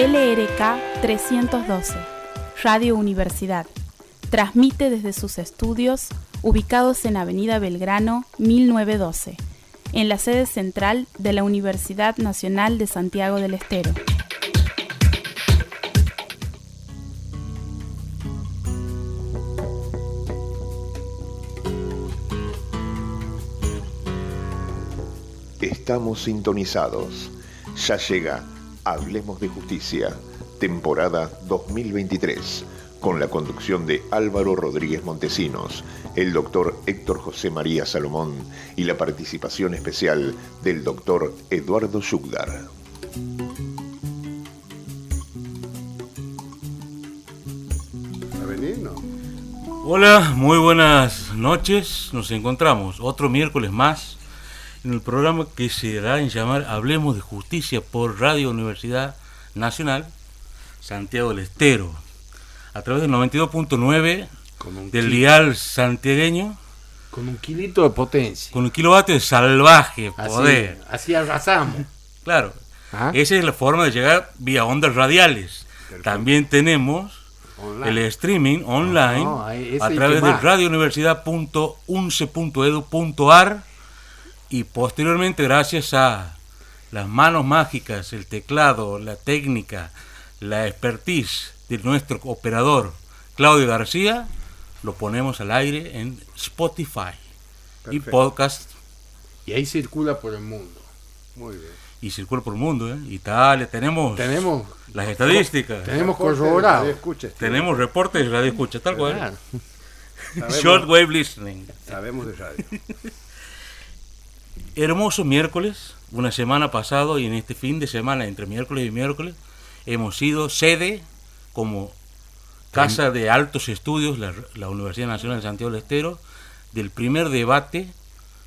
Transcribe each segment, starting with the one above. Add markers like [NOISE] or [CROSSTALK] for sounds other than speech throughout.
LRK 312, Radio Universidad. Transmite desde sus estudios ubicados en Avenida Belgrano 1912, en la sede central de la Universidad Nacional de Santiago del Estero. Estamos sintonizados. Ya llega Hablemos de Justicia, temporada 2023, con la conducción de Álvaro Rodríguez Montesinos, el doctor Héctor José María Salomón y la participación especial del doctor Eduardo Yugdar. Hola, muy buenas noches. Nos encontramos otro miércoles más en el programa que se dará en llamar Hablemos de Justicia por Radio Universidad Nacional Santiago del Estero, a través del 92.9 del dial santiagueño. Con un kilito de potencia. Con un kilovatio de salvaje poder. Así, arrasamos. Claro. ¿Ah? Esa es la forma de llegar vía ondas radiales. También tenemos el streaming online a través de radiouniversidad.unce.edu.ar y posteriormente gracias a las manos mágicas, el teclado, la técnica, la expertise de nuestro operador Claudio García, lo ponemos al aire en Spotify y podcast. Y ahí circula por el mundo. Muy bien. Y circula por el mundo, ¿eh? Italia, tenemos, tenemos las estadísticas. Tenemos corroborado. Tenemos reportes de radio escucha, tal cual. [LAUGHS] Shortwave listening. Sabemos de radio. Hermoso miércoles, una semana pasado y en este fin de semana, entre miércoles y miércoles, hemos sido sede como casa de altos estudios, la, Universidad Nacional de Santiago del Estero, del primer debate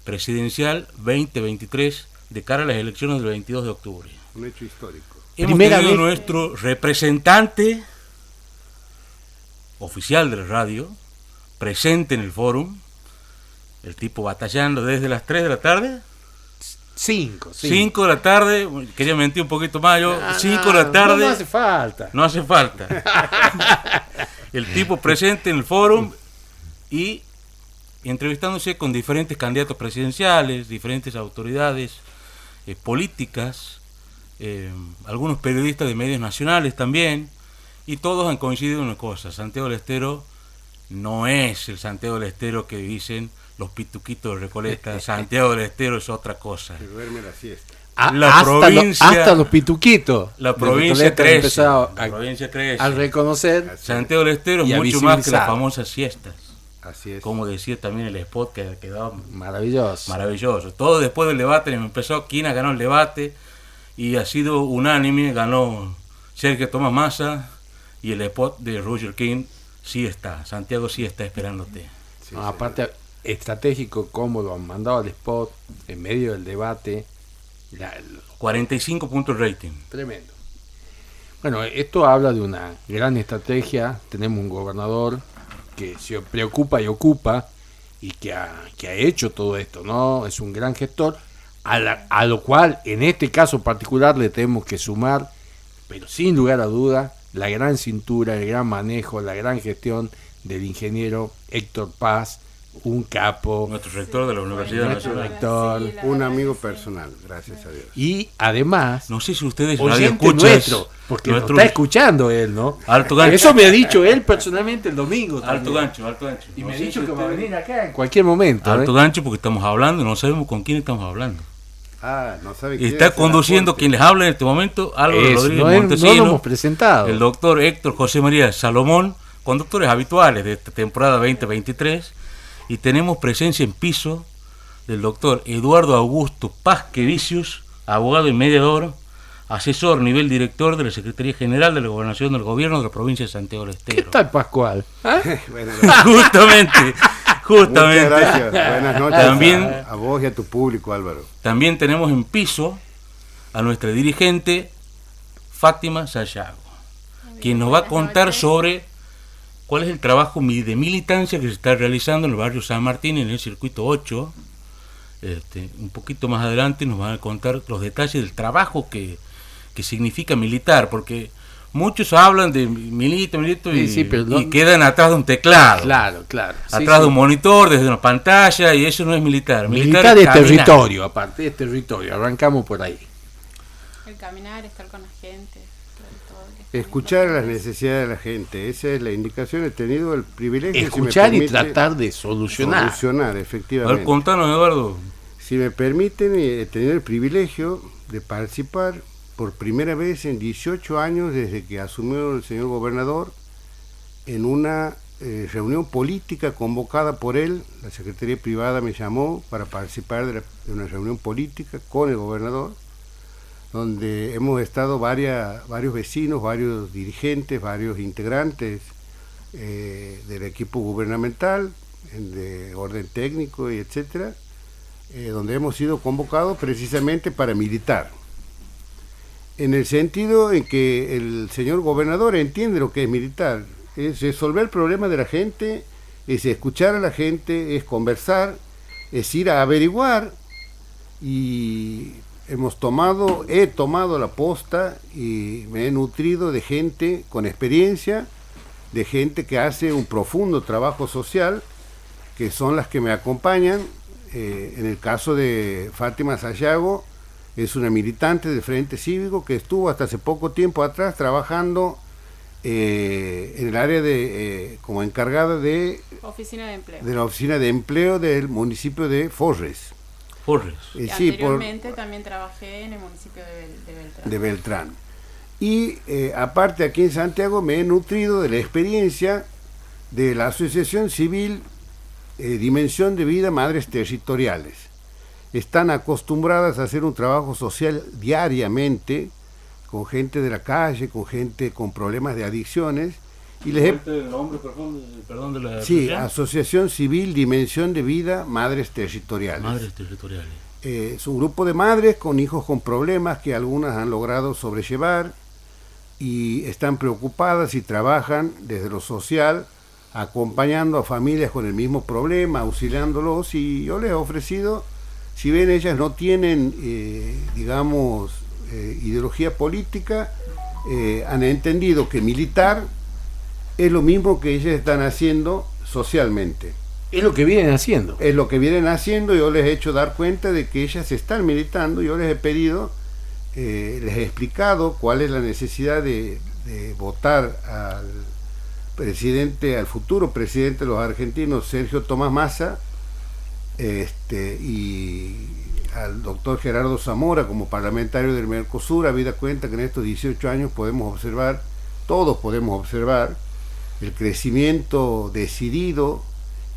presidencial 2023 de cara a las elecciones del 22 de octubre. Un hecho histórico. Hemos tenido nuestro representante oficial de la radio presente en el fórum, el tipo batallando desde las 3 de la tarde 5. 5 de la tarde, quería mentir un poquito más yo. 5 de la tarde. No, hace falta. No hace falta. [LAUGHS] el tipo presente en el fórum y entrevistándose con diferentes candidatos presidenciales, diferentes autoridades eh, políticas, eh, algunos periodistas de medios nacionales también, y todos han coincidido en una cosa, Santiago del Estero no es el Santiago del Estero que dicen los pituquitos de Recoleta, Santiago del Estero es otra cosa. Se duerme la siesta. la hasta, provincia, hasta los pituquitos. La provincia crece. A, la provincia crece. Al reconocer. Santiago del Estero es mucho más que las famosas siestas. Así es. Como decía también el spot que quedó maravilloso. Maravilloso. Todo después del debate empezó, Quina ganó el debate y ha sido unánime, ganó Sergio Tomás Massa y el spot de Roger King sí está. Santiago sí está esperándote. aparte, estratégico, cómodo, han mandado al spot en medio del debate. 45 puntos rating. Tremendo. Bueno, esto habla de una gran estrategia. Tenemos un gobernador que se preocupa y ocupa y que ha, que ha hecho todo esto, ¿no? Es un gran gestor, a, a lo cual en este caso particular le tenemos que sumar, pero sin lugar a duda, la gran cintura, el gran manejo, la gran gestión del ingeniero Héctor Paz, un capo. Nuestro rector de la Universidad Nacional. Rector, un amigo personal, gracias a Dios. Y además, no sé si ustedes radio escuchan nuestro, porque lo está escuchando él, ¿no? Alto gancho. Eso me ha dicho él personalmente el domingo. Alto gancho, alto gancho. Y me ha dicho que va a venir acá en cualquier momento. Alto ¿eh? gancho porque estamos hablando, no sabemos con quién estamos hablando. Ah, no sabe y está conduciendo quien les habla en este momento, Álvaro Rodríguez Montesinos, no lo hemos presentado. el doctor Héctor José María Salomón, conductores habituales de esta temporada 2023 y tenemos presencia en piso del doctor Eduardo Augusto Vicius, abogado y mediador, asesor nivel director de la Secretaría General de la Gobernación del Gobierno de la provincia de Santiago del Estero. ¿Qué tal Pascual? ¿Ah? [LAUGHS] justamente, justamente. gracias. Buenas noches también, a, vos y a tu público, Álvaro. También tenemos en piso a nuestra dirigente Fátima Sayago, quien nos va a contar sobre cuál es el trabajo de militancia que se está realizando en el barrio San Martín, en el circuito 8. Este, un poquito más adelante nos van a contar los detalles del trabajo que, significa militar, porque muchos hablan de milito, milito y, Sí, sí, pero no- y quedan atrás de un teclado. Claro, claro. Sí, atrás sí. de un monitor, desde una pantalla, y eso no es militar. Militar es caminar. territorio, aparte, es territorio. Arrancamos por ahí. El caminar, estar con la gente. Escuchar las necesidades de la gente, esa es la indicación. He tenido el privilegio si me Escuchar y tratar de solucionar. solucionar, A ver, efectivamente. contanos, Eduardo. Si me permiten, eh, he tenido el privilegio de participar por primera vez en 18 años desde que asumió el señor gobernador en una eh, reunión política convocada por él. La Secretaría Privada me llamó para participar de, una reunión política con el gobernador, donde hemos estado varios vecinos, varios dirigentes, varios integrantes eh, del equipo gubernamental, en- de orden técnico y etcétera eh, donde hemos sido convocados precisamente para militar. En el sentido en que el señor gobernador entiende lo que es militar, es resolver el problema de la gente, es escuchar a la gente, es conversar, es ir a averiguar y hemos tomado, he tomado la posta y me he nutrido de gente con experiencia, de gente que hace un profundo trabajo social, que son las que me acompañan. Eh, en el caso de Fátima Sayago, es una militante del Frente Cívico que estuvo hasta hace poco tiempo atrás trabajando eh, en el área de, eh, como encargada de, Oficina de empleo. de la oficina de empleo del municipio de Forres. Forres. Eh, Y sí, por- anteriormente también trabajé en el municipio de, Bel- de Beltrán. de Beltrán. Y eh, aparte aquí en Santiago me he nutrido de la experiencia de la Asociación Civil eh, Dimensión de Vida Madres Territoriales. Están acostumbradas a hacer un trabajo social diariamente con gente de la calle, con gente con problemas de adicciones. Y les perdón, de la Sí, asociación? Asociación Civil Dimensión de Vida Madres Territoriales. Madres territoriales. Eh, es un grupo de madres con hijos con problemas que algunas han logrado sobrellevar y están preocupadas y trabajan desde lo social acompañando a familias con el mismo problema, auxiliándolos y yo les he ofrecido, si bien ellas no tienen, eh, digamos, eh, ideología política, eh, han entendido que militar es lo mismo que ellas están haciendo socialmente. Es lo que vienen haciendo. es lo que vienen haciendo, yo les he hecho dar cuenta de que ellas están militando, yo les he pedido, eh, les he explicado cuál es la necesidad de, de votar al presidente, al futuro presidente de los argentinos, Sergio Tomás Massa, este, y al doctor Gerardo Zamora como parlamentario del Mercosur, habida cuenta que en estos 18 años podemos observar, todos podemos observar, el crecimiento decidido,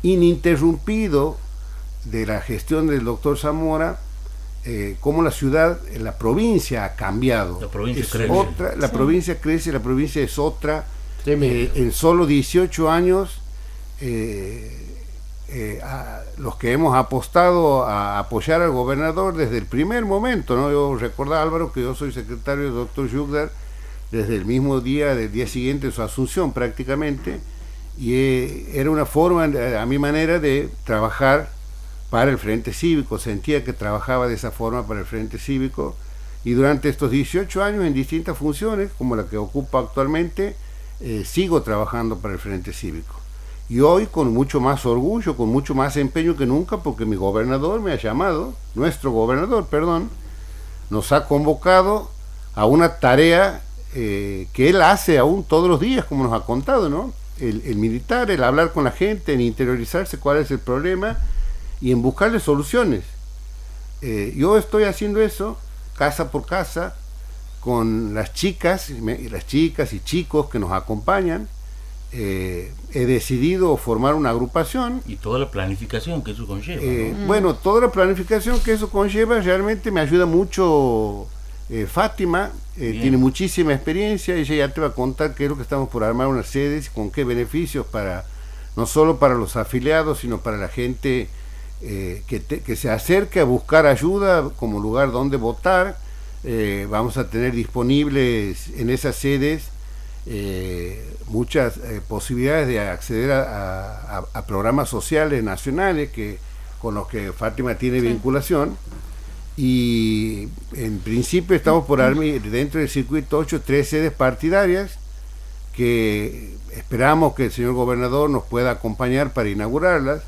ininterrumpido de la gestión del doctor Zamora, eh, cómo la ciudad, eh, la provincia ha cambiado. La provincia Es crece. otra, la provincia crece, la provincia es otra. Eh, en solo 18 años, eh, eh, los que hemos apostado a apoyar al gobernador desde el primer momento, ¿no? Yo recordaba, Álvaro, que yo soy secretario del doctor Yugdar desde el mismo día, del día siguiente de su asunción prácticamente, y eh, era una forma, eh, a mi manera, de trabajar para el Frente Cívico, sentía que trabajaba de esa forma para el Frente Cívico, y durante estos 18 años en distintas funciones, como la que ocupa actualmente, eh, sigo trabajando para el Frente Cívico. Y hoy con mucho más orgullo, con mucho más empeño que nunca, porque mi gobernador me ha llamado, nuestro gobernador, perdón, nos ha convocado a una tarea eh, que él hace aún todos los días, como nos ha contado, ¿no? El, militar, el hablar con la gente, en interiorizarse cuál es el problema y en buscarle soluciones. Eh, yo estoy haciendo eso casa por casa con las chicas, me- las chicas y chicos que nos acompañan. Eh, he decidido formar una agrupación Y toda la planificación que eso conlleva. eh, ¿no? Bueno, toda la planificación que eso conlleva realmente me ayuda mucho eh, Fátima, tiene muchísima experiencia, ella ya te va a contar qué es lo que estamos por armar unas sedes, con qué beneficios para, no solo para los afiliados, sino para la gente que, te- que se acerque a buscar ayuda como lugar donde votar. Vamos a tener disponibles en esas sedes eh, muchas eh, posibilidades de acceder a, a- a programas sociales nacionales que con los que Fátima tiene vinculación. Y en principio estamos por armar dentro del circuito 8 tres sedes partidarias que esperamos que el señor gobernador nos pueda acompañar para inaugurarlas.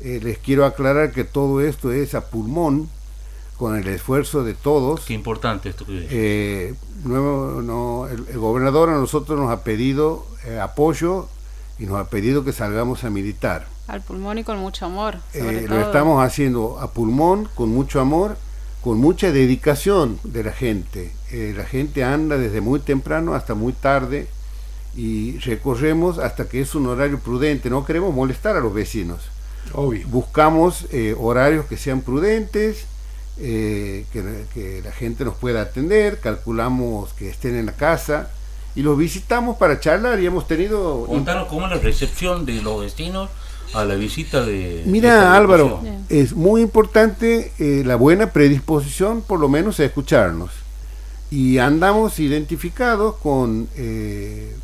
Eh, les quiero aclarar que todo esto es a pulmón, con el esfuerzo de todos. Qué importante esto que eh, nuevo, no, el, gobernador a nosotros nos ha pedido eh, apoyo y nos ha pedido que salgamos a militar. Al pulmón y con mucho amor. Eh, lo estamos haciendo a pulmón, con mucho amor, con mucha dedicación de la gente. la gente anda desde muy temprano hasta muy tarde y recorremos hasta que es un horario prudente. No queremos molestar a los vecinos. Obvio. Buscamos horarios que sean prudentes eh, que, la gente nos pueda atender, calculamos que estén en la casa y los visitamos para charlar y hemos tenido... Contanos cómo es la recepción de los vecinos a la visita de... Mira Álvaro, es muy importante eh, la buena predisposición por lo menos a escucharnos. Y andamos identificados con eh,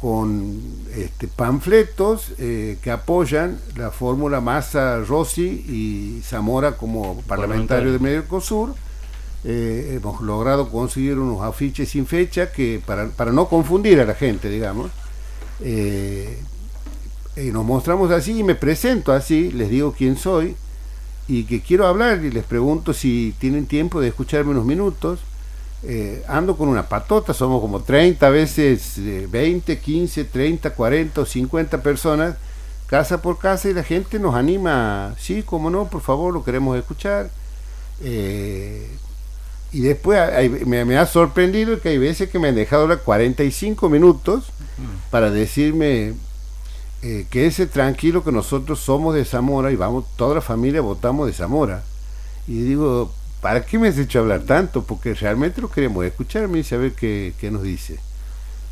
con este, panfletos eh, que apoyan la fórmula Massa Rossi y Zamora como parlamentario de Mercosur. Eh, hemos logrado conseguir unos afiches sin fecha que para, para no confundir a la gente, digamos. Eh, y nos mostramos así y me presento así, les digo quién soy y que quiero hablar y les pregunto si tienen tiempo de escucharme unos minutos eh, ando con una patota, somos como 30 veces, 20, 15, 30, 40 o 50 personas, casa por casa, y la gente nos anima, sí, como no, por favor, lo queremos escuchar. Eh, y después me, ha sorprendido que hay veces que me han dejado las 45 minutos para decirme eh, que ese tranquilo que nosotros somos de Zamora y vamos, toda la familia votamos de Zamora. Y digo, ¿para qué me has hecho hablar tanto? Porque realmente lo queremos escuchar, me dice a ver qué, nos dice.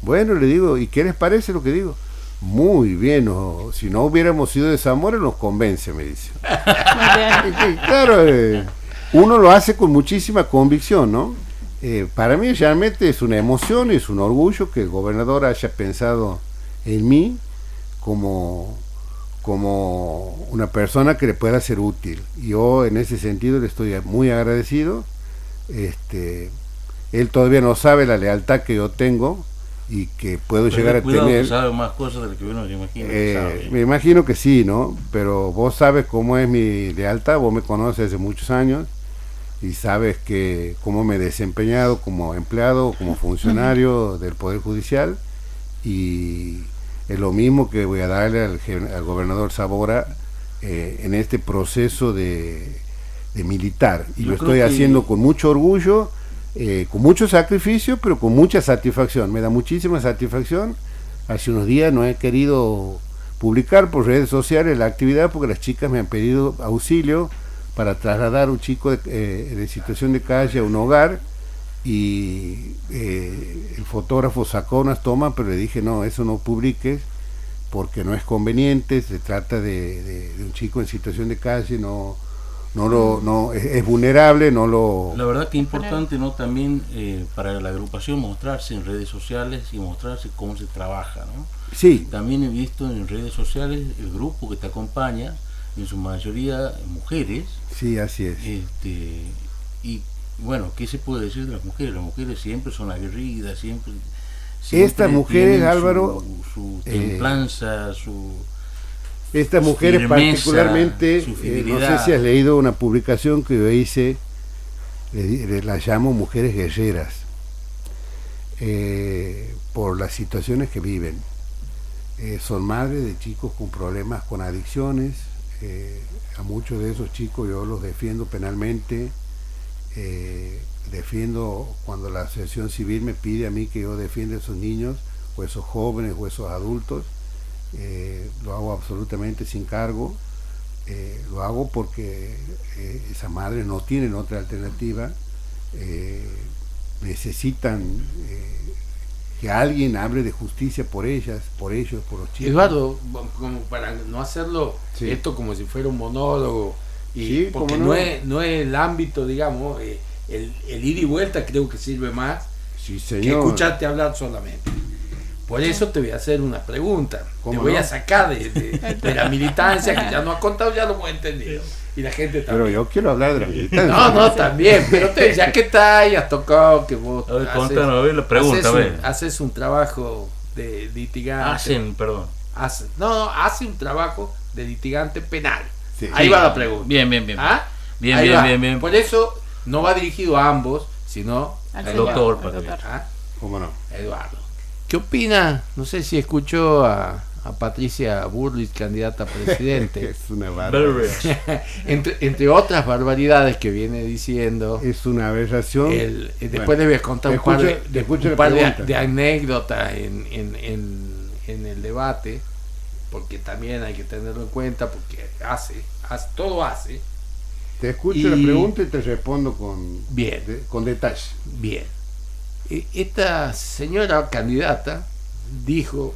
Bueno, le digo, ¿y qué les parece lo que digo? Muy bien, si no hubiéramos sido de Zamora nos convence, me dice. [LAUGHS] claro, eh, uno lo hace con muchísima convicción, ¿no? Eh, para mí realmente es una emoción, es un orgullo que el gobernador haya pensado en mí como como una persona que le pueda ser útil. Yo en ese sentido le estoy muy agradecido. Este, él todavía no sabe la lealtad que yo tengo y que puedo llegar a tener. sabe más cosas de lo que uno imagina. Eh, me imagino que sí, ¿no? Pero vos sabes cómo es mi lealtad, vos me conoces hace muchos años y sabes que cómo me he desempeñado como empleado, como funcionario del Poder Judicial y es lo mismo que voy a darle al, gobernador Sabora eh, en este proceso de, militar. Y lo estoy haciendo con mucho orgullo, eh, con mucho sacrificio, pero con mucha satisfacción. Me da muchísima satisfacción. Hace unos días no he querido publicar por redes sociales la actividad porque las chicas me han pedido auxilio para trasladar a un chico de, eh, de situación de calle a un hogar y eh, el fotógrafo sacó unas tomas, pero le dije, no, eso no publiques porque no es conveniente, se trata de, un chico en situación de calle, no, no lo, no, es, vulnerable, no lo... La verdad que es importante ¿no? también eh, para la agrupación mostrarse en redes sociales y mostrarse cómo se trabaja. ¿no? Sí. También he visto en redes sociales el grupo que te acompaña, en su mayoría mujeres. Sí, así es. Este, y bueno, ¿qué se puede decir de las mujeres? Las mujeres siempre son aguerridas, siempre... Estas mujeres, Álvaro... Su, eh, templanza, su... Estas mujeres particularmente, eh, no sé si has leído una publicación que yo hice, le, las llamo mujeres guerreras, eh, por las situaciones que viven. son madres de chicos con problemas con adicciones, a muchos de esos chicos yo los defiendo penalmente, eh, defiendo cuando la asociación civil me pide a mí que yo defienda a esos niños o esos jóvenes o esos adultos, eh, lo hago absolutamente sin cargo, eh, lo hago porque esas madres no tienen otra alternativa, necesitan que alguien hable de justicia por ellas, por ellos, por los chicos. Eduardo, como para no hacerlo esto como si fuera un monólogo, y porque no? es, no es el ámbito, digamos, eh, el, el ida y vuelta creo que sirve más que escucharte hablar solamente. Por eso te voy a hacer una pregunta. Te ¿Cómo voy no? a sacar de, de- de la militancia que ya no has contado, ya lo hemos entendido. Y la gente Pero también. yo quiero hablar de la militancia. No, no, también. Pero te- ya que está ahí, has tocado que vos. A ver, haces- contanos, a ver la pregunta, haces a un- ver. haces un trabajo de litigante. Hacen, perdón. hace- no, no, hace un trabajo de litigante penal. Sí. Ahí Sí. va la pregunta. Bien, bien, bien. ¿Ah? Bien, Ahí bien, va. bien, bien. Por eso no va dirigido a ambos, sino Al doctor, para doctor. ¿Ah? ¿Cómo no? Eduardo. ¿Qué opina? No sé si escuchó a, a Patricia Burlich, candidata a presidente. [LAUGHS] Es una barbaridad. [LAUGHS] entre, entre otras barbaridades que viene diciendo. Es una aberración. el- eh, después Bueno, le voy a contar un par de, un par de anécdotas en, en- en- en el debate, porque también hay que tenerlo en cuenta, porque hace, hace todo hace Te escucho y- la pregunta y te respondo con, bien. de- con detalle. Bien. E- Esta señora candidata dijo,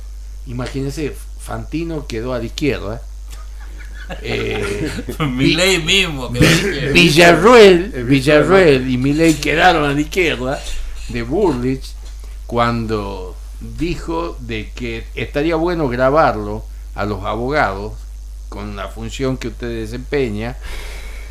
imagínense, Fantino quedó a la izquierda. [LAUGHS] eh, Milei mismo. que dice- Villarruel, El Villarruel y Milei quedaron a la izquierda de Burlich cuando dijo de que estaría bueno grabarlo a los abogados con la función que usted desempeña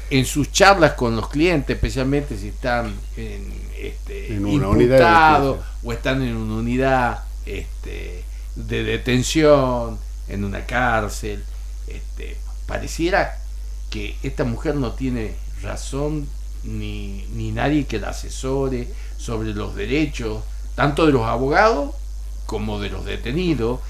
en sus charlas con los clientes, especialmente si están en, este, En una unidad de imputados detención. o están en una unidad este, de detención, en una cárcel. Este, pareciera que esta mujer no tiene razón ni, ni nadie que la asesore sobre los derechos, tanto de los abogados como de los detenidos,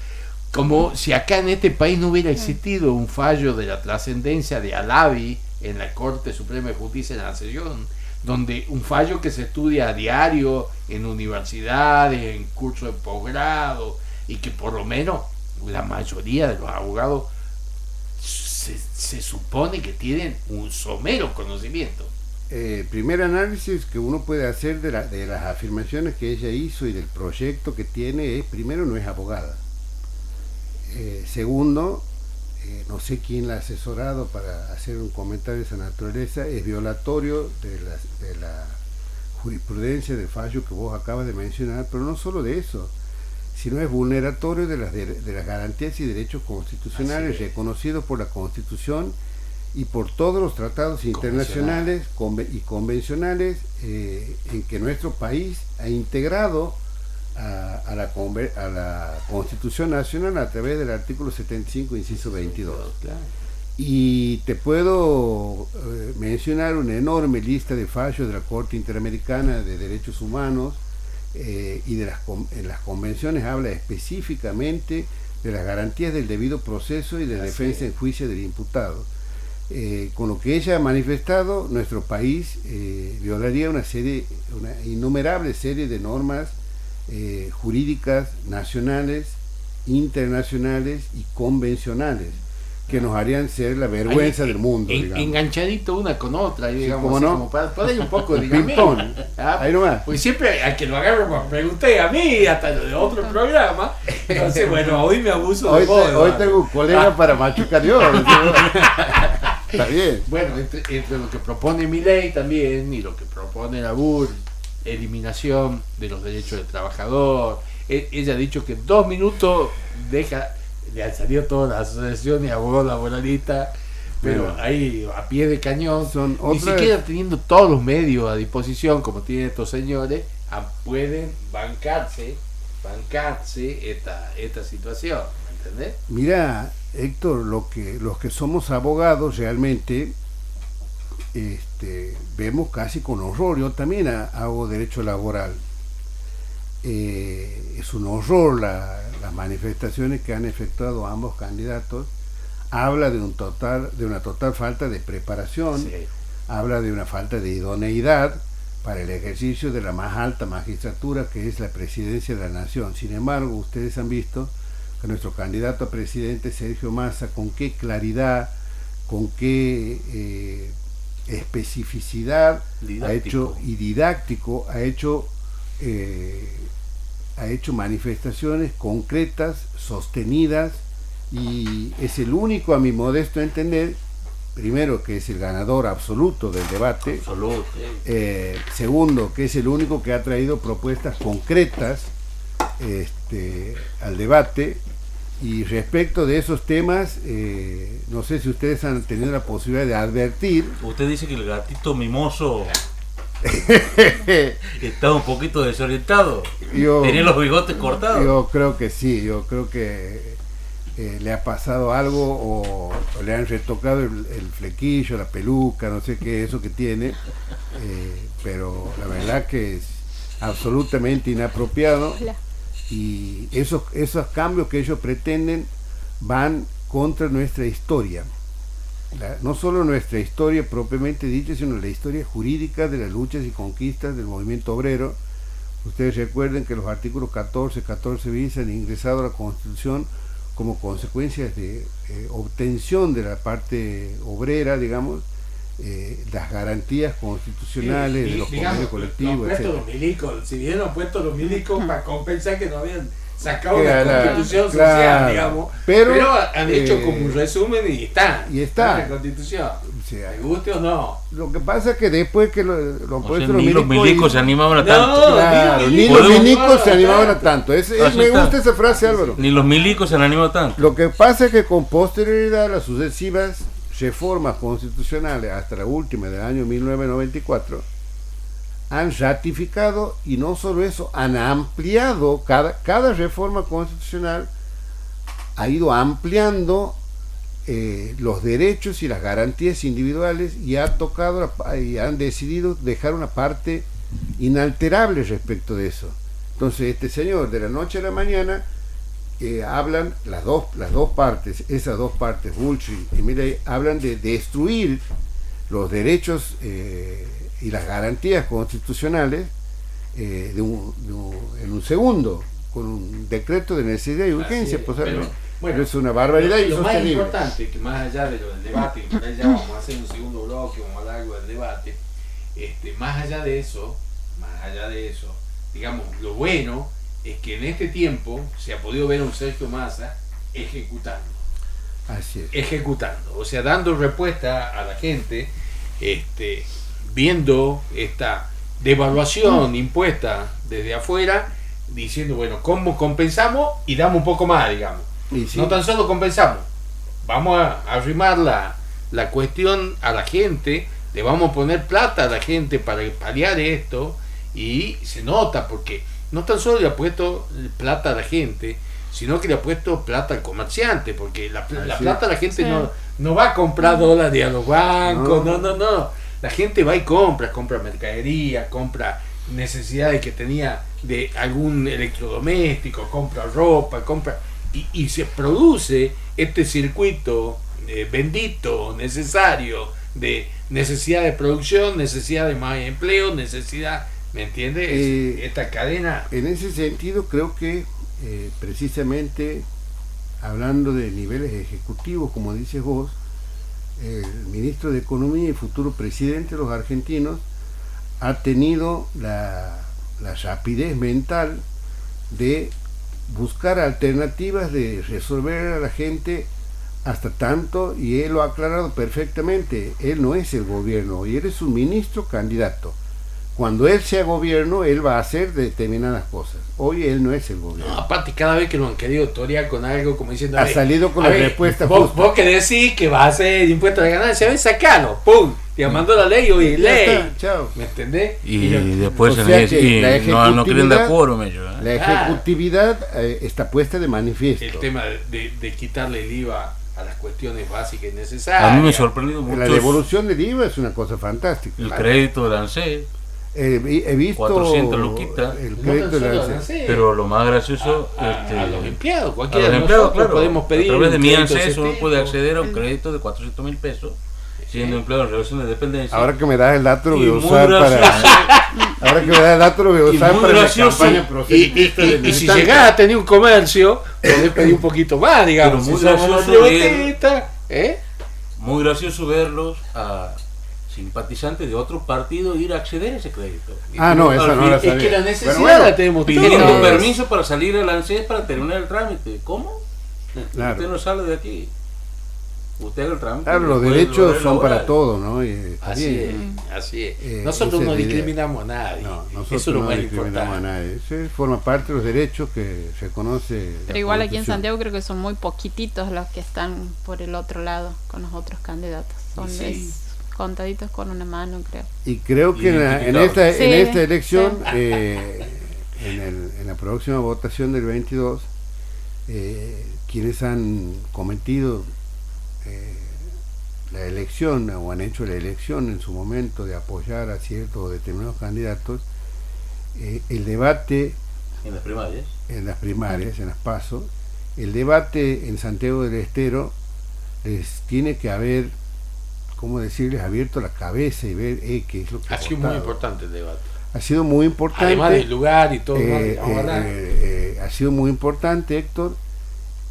como si acá en este país no hubiera existido un fallo de la trascendencia de Alavi en la Corte Suprema de Justicia de la Nación, donde un fallo que se estudia a diario en universidades, en cursos de posgrado, y que por lo menos la mayoría de los abogados se, se supone que tienen un somero conocimiento. Eh, primer análisis que uno puede hacer de, de las afirmaciones que ella hizo y del proyecto que tiene es, primero, no es abogada. Eh, segundo, eh, no sé quién la ha asesorado para hacer un comentario de esa naturaleza, es violatorio de la, de la jurisprudencia del fallo que vos acabas de mencionar, pero no solo de eso, sino es vulneratorio de las, de, de las garantías y derechos constitucionales reconocidos por la Constitución y por todos los tratados internacionales y convencionales eh, en que nuestro país ha integrado a, a la, a la Constitución Nacional a través del artículo 75, inciso 22. Claro. Y te puedo eh, mencionar una enorme lista de fallos de la Corte Interamericana de Derechos Humanos eh, y de las, en las convenciones habla específicamente de las garantías del debido proceso y de Así defensa es. en juicio del imputado. Eh, con lo que ella ha manifestado, nuestro país eh, violaría una serie, una innumerable serie de normas eh, jurídicas nacionales, internacionales y convencionales que nos harían ser la vergüenza Ahí, del mundo. en- digamos. enganchadito una con otra, digamos, cómo así no. como para poner un poco. [LAUGHS] Ping-pong. Ah, Ahí nomás. Porque siempre al que lo agarro me pregunté a mí, hasta de otro programa. Entonces, [LAUGHS] bueno, hoy me abuso Hoy, de te- vos, hoy tengo un colega para machucar yo. [LAUGHS] Está bien. Bueno, entre, entre lo que propone mi ley también y lo que propone la BUR, eliminación de los derechos del trabajador. E- ella ha dicho que en dos minutos deja, le han salido todas las asociaciones y abogados laboralistas, pero Bueno. ahí a pie de cañón, Son ni siquiera teniendo todos los medios a disposición como tienen estos señores, ah, pueden bancarse, bancarse esta, esta situación, ¿me entendés? Mira, Héctor, lo que, los que somos abogados realmente este, vemos casi con horror. Yo también ha- hago derecho laboral. Eh, es un horror la- las manifestaciones que han efectuado ambos candidatos. Habla de, un total, de una total falta de preparación, Sí. habla de una falta de idoneidad para el ejercicio de la más alta magistratura que es la presidencia de la nación. Sin embargo, ustedes han visto que nuestro candidato a presidente, Sergio Massa, con qué claridad, con qué eh, especificidad ha hecho y didáctico ha hecho eh, ha hecho manifestaciones concretas, sostenidas y es el único, a mi modesto entender, primero que es el ganador absoluto del debate, Absoluto. eh, segundo, que es el único que ha traído propuestas concretas este, al debate. Y respecto de esos temas, eh, no sé si ustedes han tenido la posibilidad de advertir. Usted dice que el gatito mimoso [LAUGHS] está un poquito desorientado. Yo- Tenía los bigotes cortados. Yo creo que sí, yo creo que eh, le ha pasado algo o, o le han retocado el, el flequillo, la peluca, no sé qué, eso que tiene, eh, pero la verdad que es absolutamente inapropiado y esos, esos cambios que ellos pretenden van contra nuestra historia. No solo nuestra historia propiamente dicha, sino la historia jurídica de las luchas y conquistas del movimiento obrero. Ustedes recuerden que los artículos 14, 14 bis han ingresado a la Constitución como consecuencias de eh, obtención de la parte obrera, digamos, eh, las garantías constitucionales Sí, de los digamos, convenios colectivos, no han puesto etcétera. los milicos, si bien han puesto los milicos para compensar que no habían sacado una constitución claro. social, digamos. Pero, Pero, han hecho eh, como un resumen y está. y está. la constitución. O sea, ¿Me guste o no? Lo que pasa es que después que lo, lo han O sea, puesto ni los milicos y- se animaban a No, tanto. Claro, ni ni los los milicos milicos se animaban a tanto. Es- es- Así me gusta esa frase, Álvaro. Ni los milicos se han animado tanto. Lo que pasa es que con posterioridad las sucesivas reformas constitucionales, hasta la última del año 1994, han ratificado y no solo eso, han ampliado, cada, cada reforma constitucional ha ido ampliando eh, los derechos y las garantías individuales y ha tocado y han decidido dejar una parte inalterable respecto de eso. Entonces este señor de la noche a la mañana eh, hablan las dos las dos partes, esas dos partes, Bullrich y Milley, hablan de destruir los derechos eh, y las garantías constitucionales eh, de un- de un- en un segundo, con un decreto de necesidad y urgencia. Es, pues, pero, pero es una barbaridad y lo más importante, que más allá de lo del debate, que ya vamos a hacer un segundo bloque, vamos a algo del debate, este, más allá de eso, más allá de eso, digamos, lo bueno es que en este tiempo se ha podido ver a un Sergio Massa ejecutando. Así es. ejecutando, o sea, dando respuesta a la gente, este, viendo esta devaluación impuesta desde afuera, diciendo, bueno, ¿cómo compensamos? Y damos un poco más, digamos. Sí, No tan solo compensamos, vamos a arrimar la, la cuestión a la gente, le vamos a poner plata a la gente para paliar esto, y se nota, porque no tan solo le ha puesto plata a la gente, sino que le ha puesto plata al comerciante, porque la, pl- la plata la gente Sí. no, no va a comprar dólares a los bancos, no, No. no, no. La gente va y compra, compra mercadería, compra necesidades que tenía de algún electrodoméstico, compra ropa, compra y, y se produce este circuito eh, bendito, necesario, de necesidad de producción, necesidad de más empleo, necesidad, ¿me entiendes? Eh, Esta cadena En ese sentido, creo que eh, precisamente hablando de niveles ejecutivos, como dices vos, el ministro de Economía y futuro presidente de los argentinos ha tenido la, la rapidez mental de buscar alternativas de resolver a la gente hasta tanto, y él lo ha aclarado perfectamente, él no es el gobierno, y él es un ministro candidato. Cuando él sea gobierno, él va a hacer determinadas cosas. Hoy él no es el gobierno. No, aparte, cada vez que lo han querido torear con algo, como diciendo. Ha a ver, salido con a la ver, respuesta Vos, vos que decís que va a hacer impuesto de ganancia, a ver, sacalo, ¡pum! Te mandó la ley, oye, Ya ley. está, chao. ¿Me entendés? Y, lo- después o se sea y la no, no quieren dar ejecutividad- quórum ellos. ¿eh? La Ah. ejecutividad eh, está puesta de manifiesto. el tema de, de- de quitarle el IVA a las cuestiones básicas y A necesarias. mí me ha sorprendido mucho La devolución del IVA es una cosa fantástica. el crédito del ANSES, Eh, he visto 400 luquitas. el crédito de solo la- ANSES, pero lo más gracioso a, este, a los empleados, a cualquiera los de empleados, claro, podemos pedir. a través de mi ese uno puede acceder a un crédito de 400 mil pesos siendo empleado en relación de dependencia. Ahora que me das el dato lo voy a usar gracioso. para ahora que me das el dato lo voy a usar para la gracioso. campaña Y, y- proselitista y- del y si llegás a tener un comercio, podés pedir un poquito más, digamos. Pero muy si gracioso ¿eh? Muy gracioso verlos a simpatizantes de otro partido ir a acceder a ese crédito. Ah, no, esa no la Es que sabía. la necesidad Bueno, bueno, la tenemos Pidiendo todos. permiso para salir al ANSES para terminar el trámite. ¿Cómo? Claro. Usted no sale de aquí. Usted el trámite. Claro, los derechos son para todos, ¿no? Y Así bien. es, así es. Eh, nosotros no discriminamos a nadie. No, nosotros Eso es lo no más discriminamos a nadie. Eso forma parte de los derechos que reconoce. Pero igual aquí en. Santiago creo que son muy poquititos los que están por el otro lado con los otros candidatos. Son Sí. es contaditos con una mano, creo. Y creo que en, la- en esta, Sí, en esta elección, sí. eh, en, el- en la próxima votación del 22, eh, quienes han cometido eh, la elección o han hecho la elección en su momento de apoyar a ciertos o determinados candidatos, eh, el debate En las primarias. en las primarias, en las PASO, el debate en Santiago del Estero les tiene que haber, ¿cómo decirles?, abierto la cabeza y ver eh, qué es lo que Ha ha sido muy importante el debate. Ha sido muy importante. Además del lugar y todo. eh, eh, ha sido muy importante, Héctor,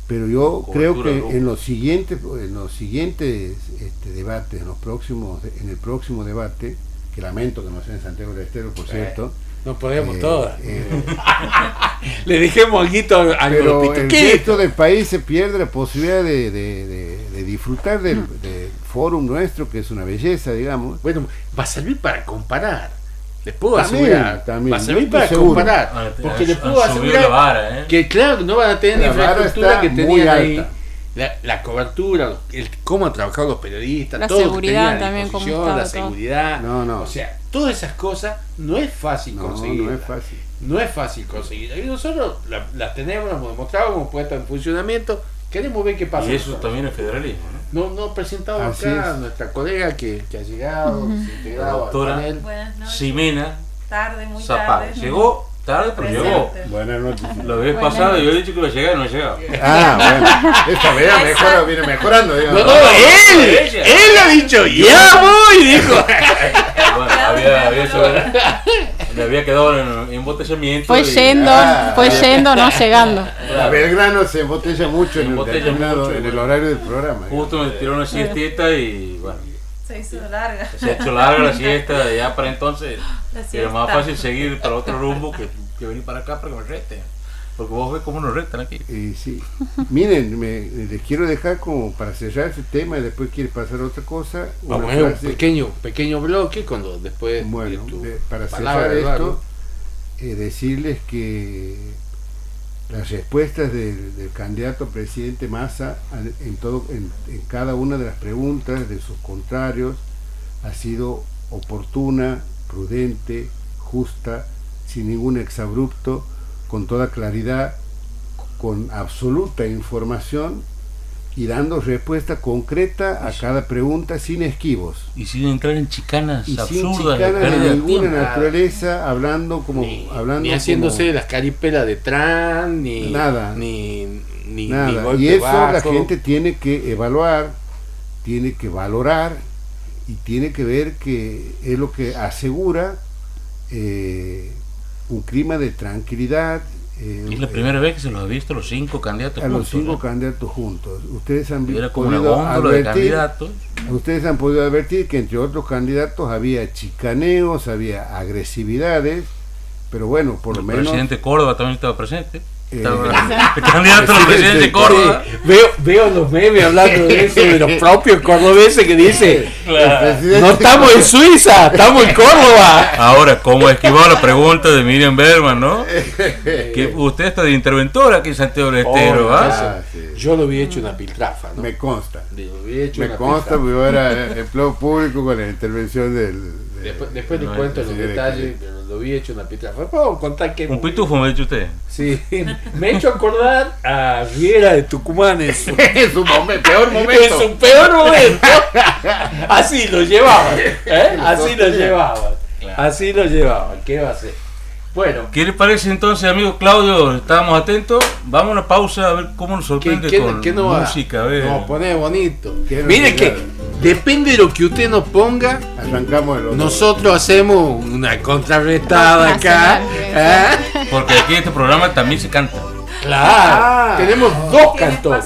pero yo Cobertura creo que en los siguientes, en los siguientes este, debates, en los próximos, en el próximo debate, que lamento que no sea en Santiago del Estero, por cierto. Nos podemos eh, todas. eh, [LAUGHS] Le dejemos algo a pero los el resto del país se pierde la posibilidad de, de- de- de disfrutar del, del fórum nuestro, que es una belleza, digamos. Bueno, va a servir para comparar. Les puedo También, asegurar. también, va a servir para seguro. comparar. Ah, Porque les puedo asegurar la vara, ¿eh? que, claro, no van a tener La infraestructura que tenían ahí. La, la cobertura, el, cómo han trabajado los periodistas, La todo lo que seguridad también, estaba la seguridad. No, no. O sea, todas esas cosas no es fácil No, conseguir. no es fácil. No es fácil conseguir. Y nosotros la- las tenemos, las hemos demostrado, hemos puesto en funcionamiento. Queremos ver qué pasa. Y eso también es federalismo, ¿no? No, no presentado Así acá es. nuestra colega que, que ha llegado, se ha La integrado al doctora. panel. Buenas noches. Ximena Tarde, muy Zapata. tarde. Llegó tarde, pero llegó. Buenas noches. La vez pasada yo he dicho que iba a llegar y no ha llegado. Ah, bueno. Esta vez mejora, viene mejorando, No, digamos. no, él, él ha dicho, ya voy, dijo. Bueno, había, había le había quedado en, en embotellamiento. Fue yendo, ah, fue yendo, no llegando. La Belgrano se embotella mucho en el, Embotella determinado- mucho, en el horario del programa. Justo me tiró una siestita y bueno, Se hizo larga. se ha hecho larga la siesta. [LAUGHS] Ya para entonces era más fácil seguir para otro rumbo que, que venir para acá para que me reten. Porque vos ves cómo nos retan aquí. Y sí. [LAUGHS] Miren, me- les quiero dejar como para cerrar ese tema y después quiere pasar a otra cosa. Vamos a ver un pequeño, pequeño bloque cuando después Bueno, de tu de- para palabra, cerrar esto, eh, decirles que las respuestas del, del candidato a presidente Massa en, todo, en, en cada una de las preguntas de sus contrarios ha sido oportuna, prudente, justa, sin ningún exabrupto, con toda claridad, con absoluta información y dando respuesta concreta a cada pregunta sin esquivos Y sin entrar en chicanas y sin absurdas, de chicanas de pérdida de ninguna naturaleza, hablando como ni, hablando ni como- haciéndose las caripelas de Trump, ni Nada. ni, ni, ni nada. golpe Y eso la gente tiene que evaluar, tiene que valorar y tiene que ver que es lo que asegura eh, un clima de tranquilidad. eh, Es la primera vez que se los ha visto los cinco candidatos a los juntos, cinco ¿eh? candidatos juntos. Ustedes han Era como una podido góndola de advertir- candidatos. Ustedes han podido advertir que entre otros candidatos había chicaneos, había agresividades, pero bueno, por lo El menos presidente Córdoba también estaba presente. Eh, el candidato a [LAUGHS] presidente presidente de Córdoba. Sí, veo, veo los memes hablando de eso, de los propios cordobeses que dice, no estamos en Suiza, estamos en Córdoba. Ahora, ¿cómo esquivó la pregunta de Miriam Berman, no? Que usted está de interventora aquí en Santiago del Estero, Oh, ¿ah? Sí. Yo lo había hecho una piltrafa, ¿no? Me consta. Lo había hecho Me una consta piltrafa. porque yo era [LAUGHS] empleo público con la intervención del. De- Después, después les No, cuento los detalles, pero lo había hecho una piltrafa. Puedo contar que... Un pitufo me ha dicho usted. Sí, [LAUGHS] me he hecho acordar a Riera de Tucumán en su, [LAUGHS] es un momen- peor en momento. su peor momento. Así lo llevaban, ¿eh? Así lo llevaban. Así lo llevaban. ¿Qué va a hacer? Bueno, ¿Qué le parece entonces, amigo Claudio? Estábamos atentos. Vamos a una pausa a ver cómo nos ¿qué, sorprende qué- con qué nos va? música. A ver. Nos pone bonito. ¿Qué nos Mire que? Depende de lo que usted nos ponga. Arrancamos el otro. Nosotros hacemos una contrarrestada acá. ¿eh? Porque aquí en este programa también se canta. Claro, Ah. tenemos dos cantores.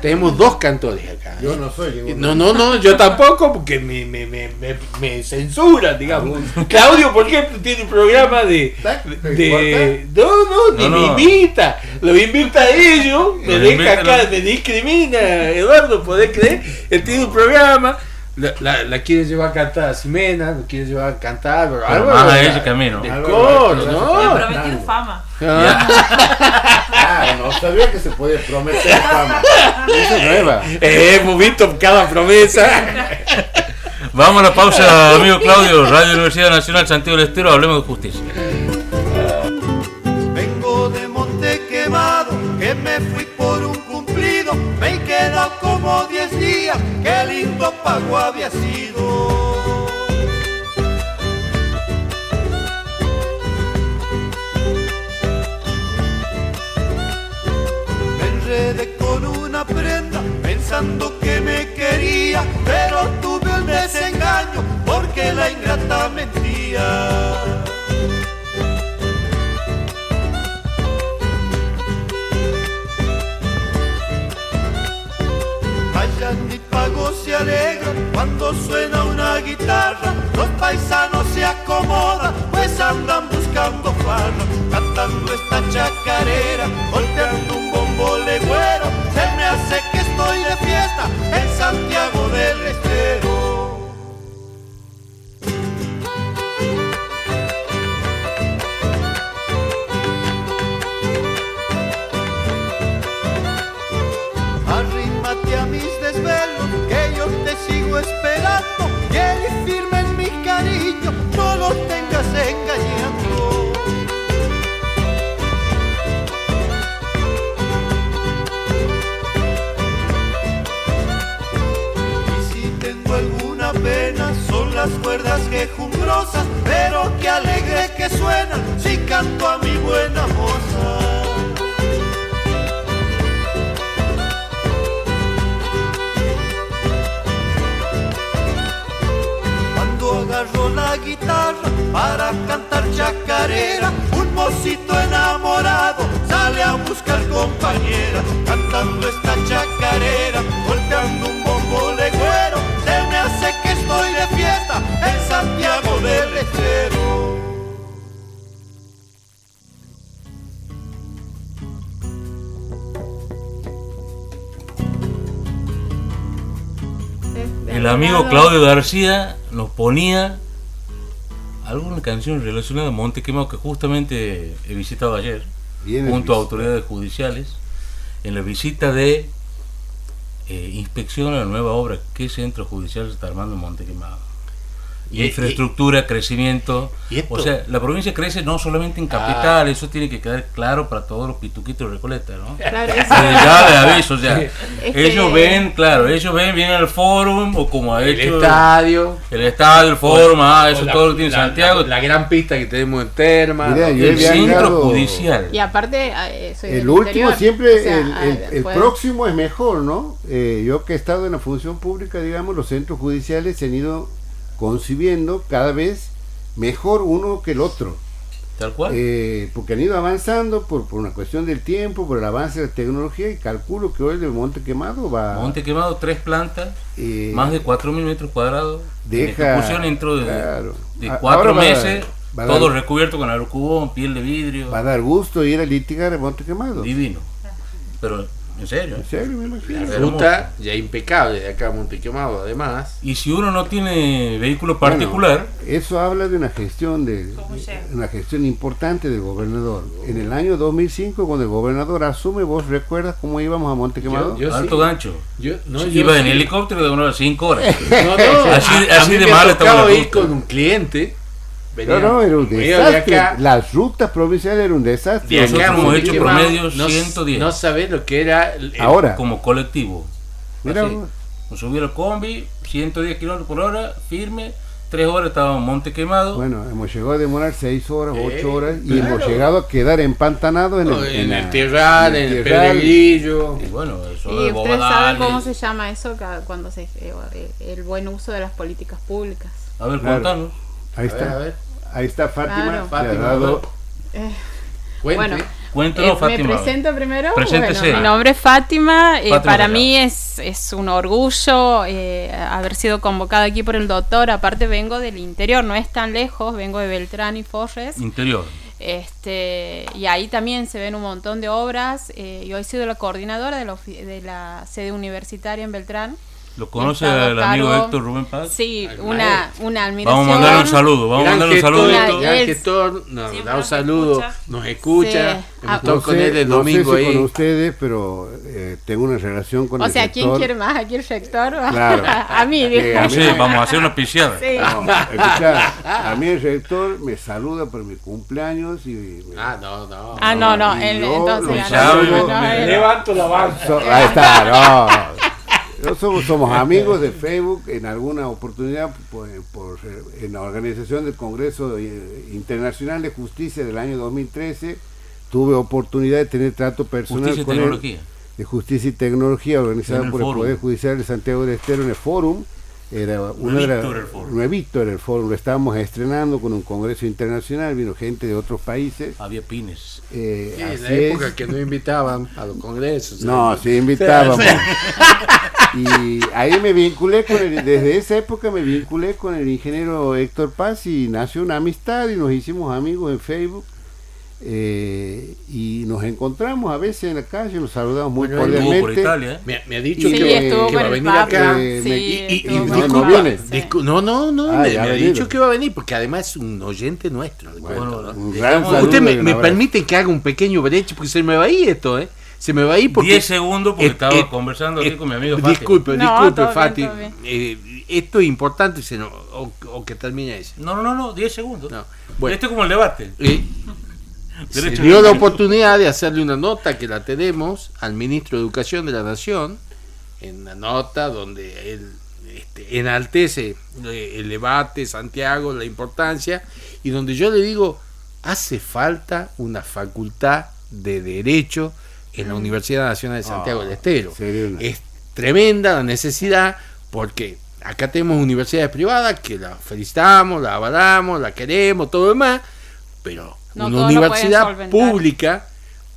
Tenemos dos cantores acá. Yo no soy ningún. No, no, no, yo tampoco, porque me, me, me, me, me censuran, digamos. Claudio, por ejemplo, tiene un programa de. de no, no, ni No, me invita. Lo invita a ellos, me deja acá, a- me discrimina. Eduardo, ¿podés creer? Él tiene un programa. La, la, la quiere llevar a cantar a Ximena, lo quiere llevar a cantar. Pero Pero Álvaro, más a la- ella que a mí, ¿no? De coro, ¿no? Le fama. Ah, no sabía que se podía prometer fama. Esa es nueva. eh, visto cada promesa. Vamos a la pausa, amigo Claudio. Radio Universidad Nacional Santiago del Estero, hablemos de justicia. Vengo de Monte Quemado, que me fui por un cumplido. Me he quedado como 10 días, qué lindo pago había sido. Pensando que me quería, pero tuve el desengaño, porque la ingrata mentía. Y pago se alegra cuando suena una guitarra. Los paisanos se acomodan, pues andan buscando farra. Cantando esta chacarera, golpeando un bombo legüero. Se me hace estoy de fiesta en Santiago del Estero. Arrímate a mis desvelos, que yo te sigo esperando. Las cuerdas quejumbrosas, pero que alegre que suenan si canto a mi buena moza. Cuando agarro la guitarra para cantar chacarera, un mocito enamorado sale a buscar compañera, cantando esta chacarera, golpeando un El amigo Claudio García nos ponía alguna canción relacionada a Monte Quemado que justamente he visitado ayer Bien junto a autoridades judiciales en la visita de eh, inspección a la nueva obra que centro judicial se está armando en Monte Quemado. Y- Infraestructura, crecimiento. y O sea, la provincia crece no solamente en capital, eso tiene que quedar claro para todos los pituquitos de Recoleta, ¿no? Claro, eso- Eh, ya de aviso, o sea, ellos que- ven, claro, ellos ven, vienen al fórum o como ha El hecho estadio. el estadio, el fórum, ah, eso la- todo lo tiene la- Santiago, La, la gran pista que tenemos en Terma. El centro judicial. Y aparte, eh, soy del El último interior, siempre, o sea, el, ah, el- el próximo es mejor, ¿no? Eh, yo que he estado en la función pública, digamos, los centros judiciales se han ido concibiendo cada vez mejor uno que el otro. tal cual. Eh, porque han ido avanzando por, por una cuestión del tiempo, por el avance de la tecnología y calculo que hoy el de Monte Quemado va Monte Quemado, tres plantas, eh, más de 4.000 metros cuadrados. en deja- ejecución dentro de, claro. de cuatro va- meses, va todo dar- recubierto con alucubón, piel de vidrio, va a dar gusto ir a litigar a Monte Quemado. divino. Pero, en serio. En serio, me imagino. La ruta ya impecable de acá a Montequemado, además. Y si uno no tiene vehículo particular, Bueno, eso habla de una gestión de ¿Cómo llega? una gestión importante del gobernador. En el año 2005, cuando el gobernador asume, ¿vos recuerdas cómo íbamos a Monte Quemado? Yo- yo- alto sí. gancho. Yo, no, yo Iba en sí. helicóptero de unas 5 horas. [LAUGHS] No, no, Así- a- a así mí de me mal estaba ir con un cliente. No, no, era un venía de desastre. acá, Las rutas provinciales eran un desastre. de acá Nosotros hemos hecho promedio no, 110. No sabés lo que era. el- el- Ahora, como colectivo. mira, Así. Nos subió el combi, 110 kilómetros por hora, firme, 3 horas estábamos en Monte Quemado. bueno, hemos llegado a demorar 6 horas, Eh, 8 horas y claro. hemos llegado a quedar empantanados en no, el, en la- el Terral, en el Terral. Pedregrillo. Y bueno, eso ¿Y de ustedes saben cómo se llama eso cuando se eh, el buen uso de las políticas públicas? A ver, Claro. contanos. Ahí A ver, está. a ver. Ahí está Fátima. Claro. le ha Fátima, dado- Eh. Bueno, Cuéntanos, Eh, ¿Me Fátima. presento primero? Preséntese. Bueno, mi nombre es Fátima. eh, Fátima para mí es, es un orgullo eh, haber sido convocada aquí por el doctor. Aparte vengo del interior, no es tan lejos, vengo de Beltrán y Forres. Interior. Este, y ahí también se ven un montón de obras. eh, yo he sido la coordinadora de la, de la sede universitaria en Beltrán. ¿Lo conoce el amigo cargo- Héctor Rubén Paz? Sí, una, una admiración. Vamos a mandarle un saludo, vamos a Gran mandarle un él- gestor, nos da un saludo, escucha. nos escucha. Sí. Hemos Ah, No con sé- él el no sé domingo con ustedes, pero eh, tengo una relación con O el sea, ¿quién quiere más? ¿Aquí el rector? [LAUGHS] Claro. a mí, Eh, a sé, vamos a hacer una piciada. Sí. [LAUGHS] No, escuchá, a mí el rector me saluda por mi cumpleaños y me- Ah, no, no. Ah, no, no, él, entonces saludo, me Levanto la banca. So- ahí está, no. Somos, amigos de Facebook en alguna oportunidad por, por- en la organización del Congreso eh, Internacional de Justicia del año 2013 tuve oportunidad de tener trato personal Justicia y él tecnología. de Justicia y Tecnología el por el. Poder Judicial de Santiago del Estero en el Fórum. Era una Nuevito era el fórum. nuevito era el Fórum, lo estábamos estrenando con un congreso internacional, vino gente de otros países. Había pines. eh, Sí, en la época es. que no invitaban a los congresos. No, ¿eh? sí invitábamos. y ahí me vinculé con el, desde esa época me vinculé con el ingeniero Héctor Paz y nació una amistad y nos hicimos amigos en Facebook. Eh, y nos encontramos a veces en la calle, nos saludamos muy Bueno, Estuvo por cordialmente. Italia. ¿eh? Me, me ha dicho Sí, que, va a venir Papa. acá. Eh, Sí, me- Y, y- y no viene. no, no, no, Ah, me, ha dicho que va a venir porque además es un oyente nuestro. Un gran Usted saludo Usted me, permite que haga un pequeño breche porque se me va a ir esto, ¿eh? Se me va a ir porque. 10 segundos porque Eh, estaba eh, conversando aquí eh, con mi amigo Fátima. Disculpe, No, disculpe, bien, Fati. bien. Eh, esto es importante o, o que termine eso. No, no, no, no, 10 segundos. No. Bueno. Este es como el debate. Se dio la oportunidad de hacerle una nota que la tenemos al ministro de Educación de la Nación, en la nota donde él este, enaltece eh, el debate, Santiago, la importancia, y donde yo le digo, hace falta una facultad de Derecho en la Universidad Nacional de Santiago Ah, del Estero. sería una- Es tremenda la necesidad porque acá tenemos universidades privadas que la felicitamos, la avalamos, la queremos, todo lo demás, pero No una universidad pública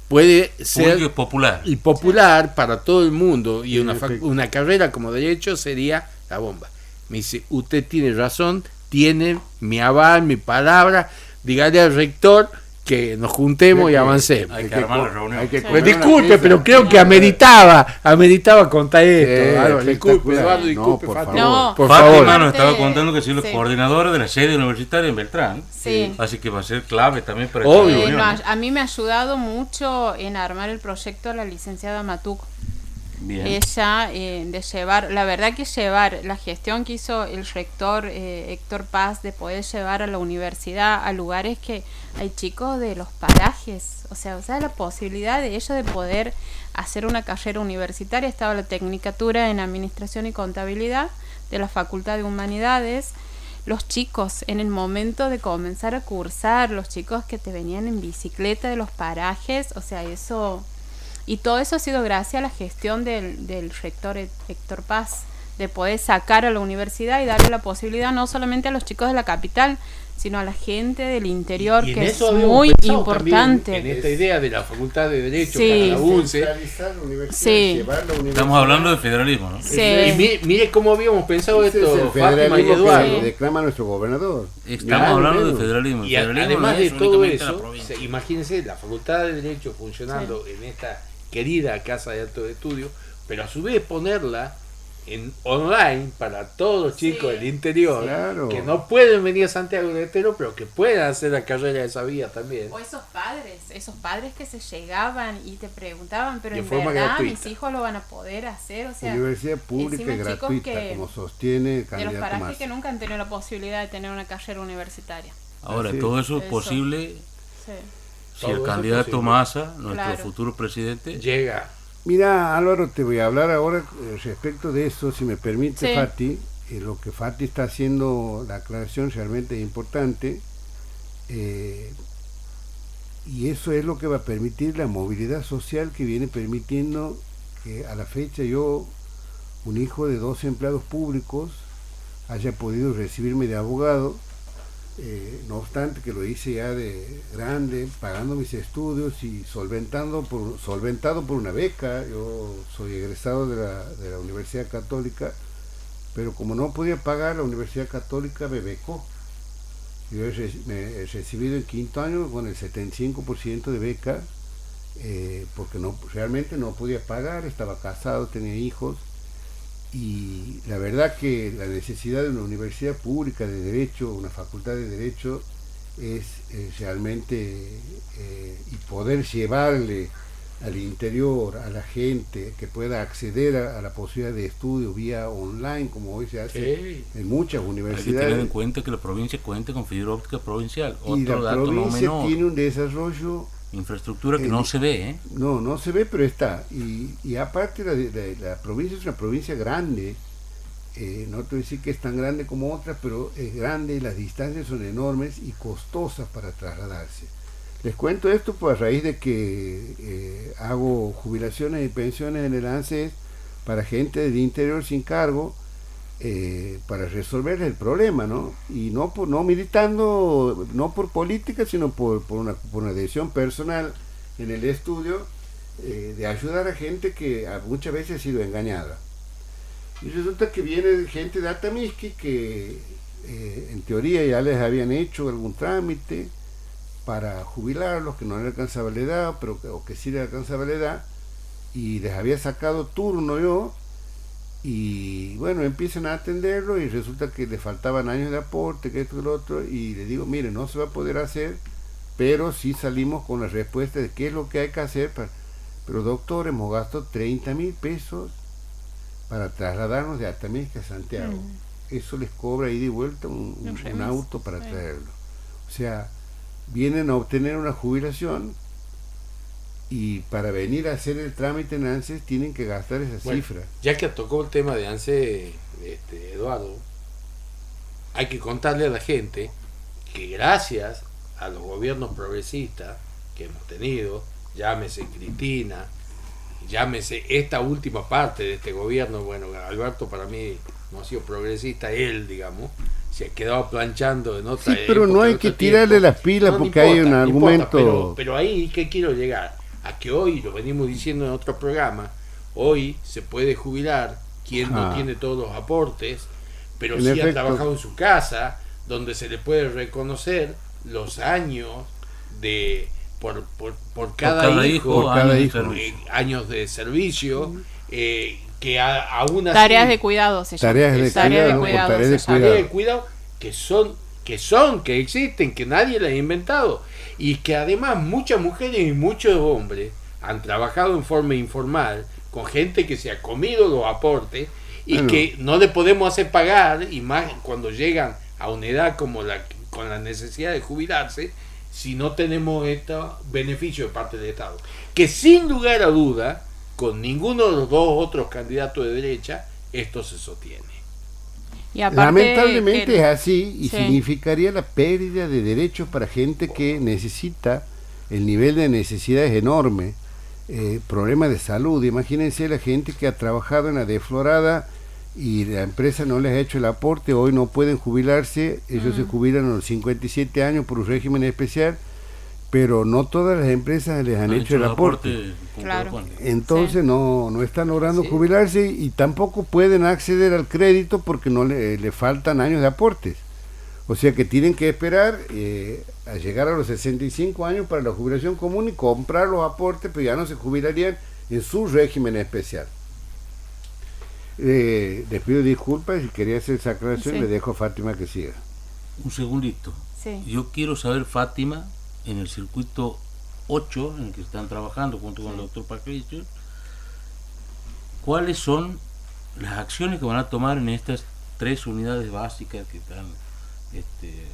puede ser y popular. y popular para todo el mundo y Sí, una, una carrera como derecho sería la bomba. Me dice, usted tiene razón, tiene mi aval, mi palabra, dígale al rector que nos juntemos y avancemos. Hay que Hay armar co- la reunión. hay que Sí. Pues una disculpe, pero creo que ameritaba, ameritaba contar esto. Disculpe. Eduardo, No, disculpe, por Fátima. favor. No. por Fátima favor. nos Aparte- estaba contando que soy los sí. coordinadores de la sede universitaria en Beltrán. Sí. Así que va a ser clave también para Obvio. esta Eh, reunión. no, a mí me ha ayudado mucho en armar el proyecto la licenciada Matuk. Ella, eh, de llevar, la verdad que llevar la gestión que hizo el rector eh, Héctor Paz de poder llevar a la universidad a lugares que hay chicos de los parajes, o sea, o sea, la posibilidad de ellos de poder hacer una carrera universitaria, estaba la tecnicatura en Administración y Contabilidad de la Facultad de Humanidades, los chicos en el momento de comenzar a cursar, los chicos que te venían en bicicleta de los parajes, o sea, eso y todo eso ha sido gracias a la gestión del, del rector Hé- Héctor Paz, de poder sacar a la universidad y darle la posibilidad no solamente a los chicos de la capital, sino a la gente del interior, Y que es muy importante. En esta idea de la Facultad de Derecho Sí. para la UNCE. Sí. Estamos hablando de federalismo, ¿no? Sí. Y mire, mire cómo habíamos pensado Ese es esto, el Fátima y federalismo Eduardo. que declama nuestro gobernador. Estamos hablando de federalismo. Y federalismo además no de es todo la eso, imagínense la Facultad de Derecho funcionando en esta querida casa de alto estudio, pero a su vez ponerla en online para todos los chicos del interior Claro. que no pueden venir a Santiago del Estero, pero que puedan hacer la carrera de esa vía también. O esos padres, esos padres que se llegaban y te preguntaban, pero De en forma verdad gratuita. mis hijos lo van a poder hacer, o sea, Universidad pública y gratuita, que- como sostiene el de los parajes más. que nunca han tenido la posibilidad de tener una carrera universitaria. Ahora, todo eso es Eso. posible Sí. Si el candidato. Massa, nuestro Claro. futuro presidente, Llega. Mira, Álvaro, te voy a hablar ahora eh, respecto de eso, si me permite, Sí. Fati. eh, lo que Fati está haciendo, la aclaración realmente es importante. eh, y eso es lo que va a permitir la movilidad social que viene permitiendo que a la fecha yo, un hijo de dos empleados públicos, haya podido recibirme de abogado Eh, no obstante que lo hice ya de grande, pagando mis estudios y solventando por, solventado por una beca. Yo soy egresado de la, de la Universidad Católica, pero como no podía pagar, la Universidad Católica me becó. Yo he, recibido en quinto año con el 75% de beca, eh, porque no, realmente no podía pagar, estaba casado, tenía hijos, y la verdad que la necesidad de una universidad pública de derecho, una facultad de derecho, es, eh, realmente, eh, y poder llevarle al interior, a la gente, que pueda acceder a, a la posibilidad de estudio vía online, como hoy se hace en muchas Hay que tener en universidades. cuenta que la provincia cuenta con fibra óptica provincial. Y Otro la dato no provincia menor. tiene un desarrollo Infraestructura que Eh, no se ve, ¿eh? No, no se ve, pero está. Y, y aparte la, la- la provincia es una provincia grande. eh, no te voy a decir que es tan grande como otras, pero es grande y las distancias son enormes y costosas para trasladarse. Les cuento esto pues a raíz de que eh, hago jubilaciones y pensiones en el ANSES para gente del interior sin cargo eh, para resolver el problema, ¿no? Y no por, no militando, no por política, sino por, por, una, por una decisión personal en el estudio eh, de ayudar a gente que a- muchas veces ha sido engañada. Y resulta que viene gente de Atamisqui que eh, en teoría ya les habían hecho algún trámite para jubilarlos, que no les alcanzaba la edad, pero o que sí les alcanzaba la edad, y les había sacado turno yo, y bueno, empiezan a atenderlo y resulta que le faltaban años de aporte, que esto y lo otro, y le digo, mire, no se va a poder hacer, pero sí salimos con la respuesta de qué es lo que hay que hacer. Para... Pero doctor, hemos gastado 30 mil pesos para trasladarnos de Atamisca a Santiago. Eso les cobra ida y vuelta un, auto para traerlo. O sea, vienen a obtener una jubilación y para venir a hacer el trámite en ANSES tienen que gastar esa Bueno, cifra. Ya que tocó el tema de ANSE, este, Eduardo, hay que contarle a la gente que gracias a los gobiernos progresistas que hemos tenido, llámese Cristina, llámese esta última parte de este gobierno, bueno, Alberto para mí no ha sido progresista, él, digamos, se ha quedado planchando en otra Sí, pero no hay que tirarle tiempo. las pilas No, no porque hay un importa, argumento. pero, pero ahí, ¿qué quiero llegar? A que hoy, lo venimos diciendo en otro programa, hoy se puede jubilar quien no tiene todos los aportes, pero En sí ha trabajado en su casa, donde se le puede reconocer los años de por, por, por cada, cada hijo, hijo, Por cada años de hijo. servicio. eh, años de servicio, eh, que a- aún así... Tareas de cuidado se llama. Tareas de Tareas de cuidado, de tareas de cuidado que son que son que existen que nadie las ha inventado y que además muchas mujeres y muchos hombres han trabajado en forma informal con gente que se ha comido los aportes y Bueno. que no le podemos hacer pagar y más cuando llegan a una edad como la con la necesidad de jubilarse si no tenemos este beneficio de parte del Estado que sin lugar a duda con ninguno de los dos otros candidatos de derecha esto se sostiene Y Lamentablemente es así y Sí. significaría la pérdida de derechos para gente que necesita, el nivel de necesidad es enorme, eh, problemas de salud. Imagínense la gente que ha trabajado en la deflorada y la empresa no les ha hecho el aporte, hoy no pueden jubilarse, ellos se jubilan a los 57 años por un régimen especial, pero no todas las empresas les han, hecho el aporte. aportes como Claro. Entonces no, no están logrando Sí. jubilarse y tampoco pueden acceder al crédito porque no le, le faltan años de aportes. O sea que tienen que esperar eh, a llegar a los 65 años para la jubilación común y comprar los aportes, pero ya no se jubilarían en su régimen especial. Eh, les pido disculpas y quería hacer esa aclaración, Sí. le dejo a Fátima que siga. Un segundito. Sí. Yo quiero saber, Fátima, en el circuito 8, en el que están trabajando junto con el doctor Patricio, cuáles son las acciones que van a tomar en estas tres unidades básicas que están este,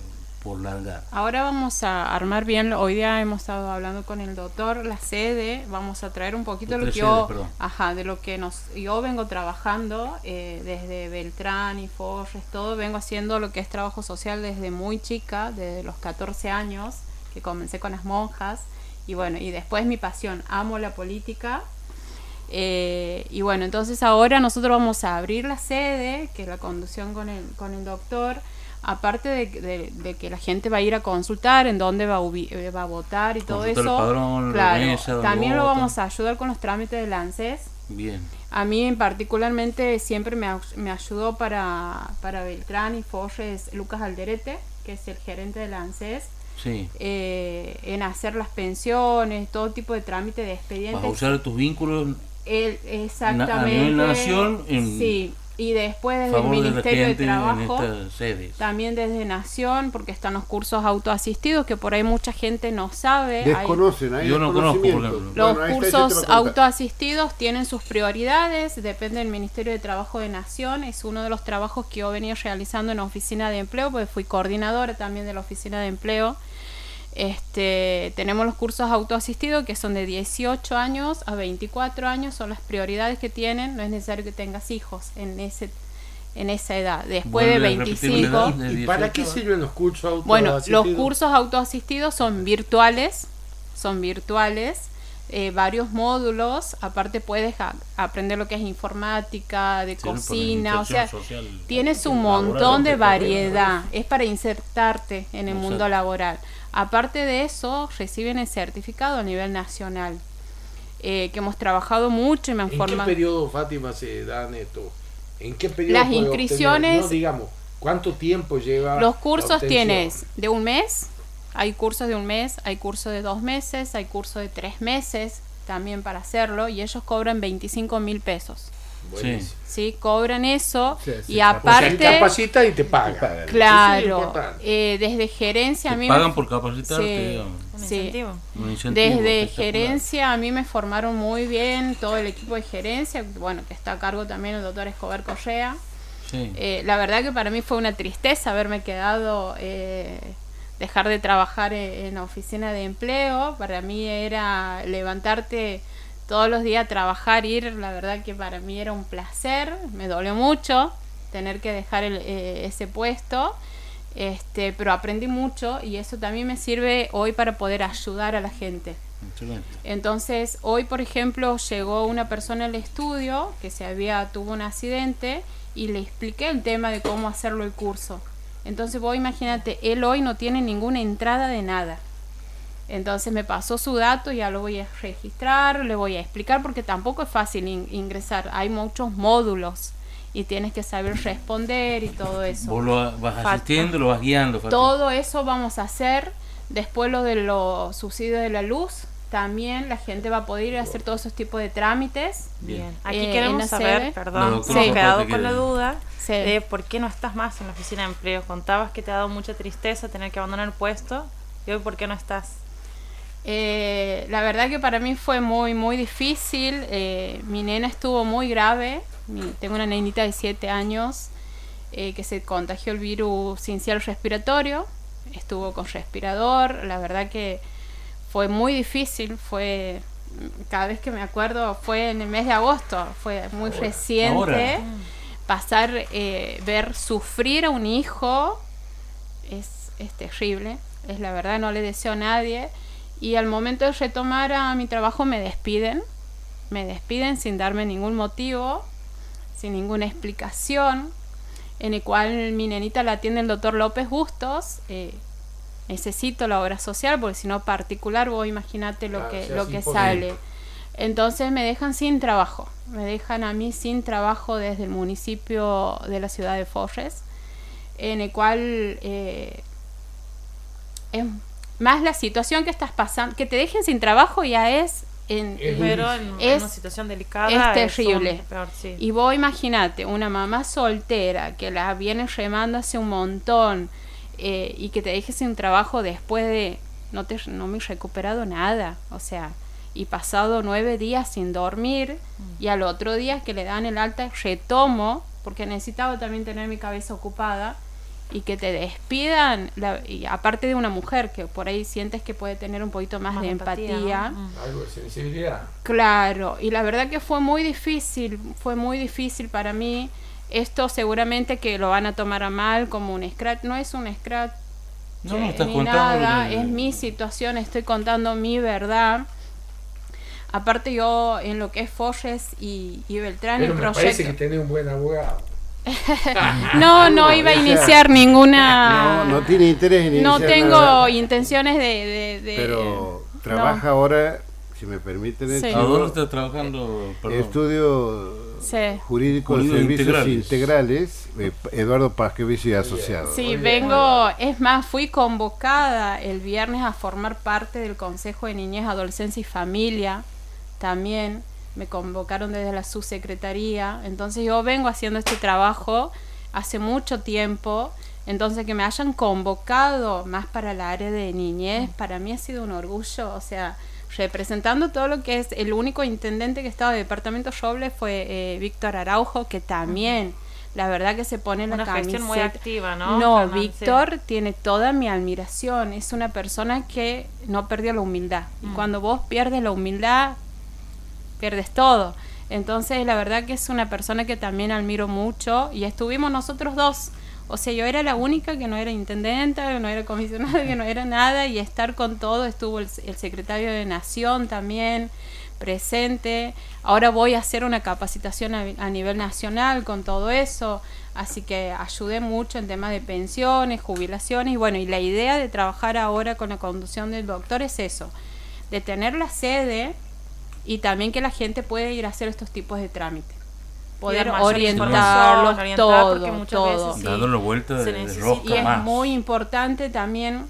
por largar. Ahora vamos a armar bien, hoy día hemos estado hablando con el doctor, la sede, vamos a traer un poquito Las lo que yo, perdón. ajá, de lo que nos, yo vengo trabajando eh, desde Beltrán y Forres, todo, vengo haciendo lo que es trabajo social desde muy chica, desde los 14 años, que comencé con las monjas, y bueno, y después mi pasión, amo la política, eh, y bueno, entonces ahora nosotros vamos a abrir la sede, que es la conducción con el, con el doctor, aparte de, de- de que la gente va a ir a consultar en dónde va a, eh, va a votar y todo Consultar el eso, padrón, la claro, mesa, también lo vamos a ayudar con los trámites del ANSES. Bien. A mí en particularmente siempre me, me ayudó para, para Beltrán y Forres Lucas Alderete, que es el gerente del ANSES, Sí. eh, en hacer las pensiones, todo tipo de trámite de expedientes. Vas a usar tus vínculos El- exactamente. A nivel nación, en sí, y después desde el favor Ministerio de, Trabajo, también desde Nación, porque están los cursos autoasistidos, que por ahí mucha gente no sabe. Desconocen, hay Yo no conozco, por desconocimiento. ejemplo. los Bueno, está, cursos autoasistidos tienen sus prioridades, depende del Ministerio de Trabajo de Nación, es uno de los trabajos que yo venía realizando en la oficina de empleo, porque fui coordinadora también de la oficina de empleo. Este, tenemos los cursos autoasistidos que son de 18 años a 24 años, son las prioridades que tienen, no es necesario que tengas hijos en ese en esa edad. Después de Vuelve a repetir la 25, edad de ¿Y para 18 qué sirven los cursos auto bueno, los cursos autoasistidos son virtuales, son virtuales, eh, varios módulos, aparte puedes aprender lo que es informática, de Sí, cocina, o sea, social tienes un montón de variedad, es para insertarte en el Exacto. mundo laboral. Aparte de eso, reciben el certificado a nivel nacional, eh, que hemos trabajado mucho y me han ¿En qué periodo, Fátima, se dan esto? ¿En qué periodo? Las inscripciones-? No, digamos, ¿cuánto tiempo lleva? Los cursos tienes de un mes, hay cursos de un mes, hay cursos de dos meses, hay cursos de tres meses también para hacerlo y ellos cobran 25 mil pesos. Buenísimo. ¿Sí? Cobran eso Sí, sí, y cap- O sea, aparte, capacita y te paga. Te pagan. Claro, eh, desde gerencia a Te mí pagan me- por capacitarte, Sí. Un Sí. incentivo. Un incentivo Desde gerencia a mí me formaron muy bien todo el equipo de gerencia, bueno, que está a cargo también el doctor Escobar Correa. Sí. Eh, la verdad que para mí fue una tristeza haberme quedado, eh, dejar de trabajar e- en la oficina de empleo. Para mí era levantarte todos los días a trabajar, ir, la verdad que para mí era un placer. Me dolió mucho tener que dejar el- eh, ese puesto. Este, pero aprendí mucho y eso también me sirve hoy para poder ayudar a la gente. Excelente. Entonces, hoy, por ejemplo, llegó una persona al estudio que se había tuvo un accidente y le expliqué el tema de cómo hacerlo el curso. Entonces, vos imagínate, él hoy no tiene ninguna entrada de nada. Entonces me pasó su dato, ya lo voy a registrar, le voy a explicar porque tampoco es fácil in- ingresar. Hay muchos módulos y tienes que saber responder y todo eso. Vos lo vas asistiendo, lo vas guiando. Todo eso vamos a hacer. Después lo de los subsidios de la luz, también la gente va a poder ir a hacer todos esos tipos de trámites. Bien. Aquí Eh, queremos saber, perdón, quedado con la duda Sí. de por qué no estás más en la oficina de empleo. Contabas que te ha dado mucha tristeza tener que abandonar el puesto y hoy por qué no estás. Eh, la verdad que para mí fue muy, muy difícil. Eh, mi nena estuvo muy grave. Mi- tengo una nenita de 7 años eh, que se contagió el virus sincero respiratorio. Estuvo con respirador. La verdad que fue muy difícil. Fue cada vez que me acuerdo fue en el mes de agosto. Fue muy reciente. ahora. Pasar, eh, ver sufrir a un hijo es, es terrible, es la verdad, no le deseo a nadie. Y al momento de retomar a mi trabajo me despiden, me despiden sin darme ningún motivo, sin ninguna explicación, en el cual mi nenita la atiende el doctor López Bustos. eh, necesito la obra social, porque si no particular, vos imagínate lo Claro, que, lo que sale. Entonces me dejan sin trabajo, me dejan a mí sin trabajo desde el municipio de la ciudad de Forres, en el cual eh, es más la situación que estás pasando, que te dejen sin trabajo ya es en, Es Pero en, en Es- una situación delicada es terrible. peor, sí. Y vos imagínate, una mamá soltera que la viene remando hace un montón eh, y que te deje sin trabajo después de no, te, no me he recuperado nada, o sea, y pasado nueve días sin dormir y al otro día que le dan el alta retomo, porque necesitaba también tener mi cabeza ocupada y que te despidan, la- y aparte de una mujer que por ahí sientes que puede tener un poquito más, Más de empatía, empatía. ¿no? Mm. Algo de sensibilidad. Claro, y la verdad que fue muy difícil, fue muy difícil para mí. Esto seguramente que lo van a tomar a mal como un scratch, no es un scratch No, no, eh, estás ni contando. nada, el- es mi situación, estoy contando mi verdad. Aparte yo en lo que es Forres y, y Beltrán, Pero el me proyecto... parece que tenés un buen abogado. [LAUGHS] no, no iba a iniciar ninguna. No, no tiene interés en No iniciar tengo nada, intenciones de. de- de- pero trabaja ahora, si me permiten, Sí. ¿A chico, dónde está trabajando? Perdón. estudio Sí. jurídico de servicios integrales. integrales, eh, Eduardo Pasquevich y Asociados. Sí, vengo, es más, fui convocada el viernes a formar parte del Consejo de Niñez, Adolescencia y Familia, también me convocaron desde la subsecretaría, entonces yo vengo haciendo este trabajo hace mucho tiempo, entonces que me hayan convocado más para el área de niñez, para mí ha sido un orgullo, o sea, representando todo lo que es el único intendente que estaba de departamento Roble fue eh, Víctor Araujo, que también, la verdad que se pone la Una gestión muy camiseta. activa, ¿no? No? Víctor tiene toda mi admiración. Es una persona que no perdió la humildad. Y cuando vos pierdes la humildad, pierdes todo. Entonces, la verdad que es una persona que también admiro mucho. Y estuvimos nosotros dos. O sea, yo era la única que no era intendenta, que no era comisionada, que no era nada. Y estar con todo, estuvo el, secretario de Nación también presente. Ahora voy a hacer una capacitación a, a nivel nacional con todo eso. Así que ayudé mucho en temas de pensiones, jubilaciones. Y bueno, y la idea de trabajar ahora con la conducción del doctor es eso, de tener la sede y también que la gente pueda ir a hacer estos tipos de trámites. Poder orientarlos orientar, todo, todo. veces sí. Dándole vuelta Se de, de rosca Y es más. muy importante también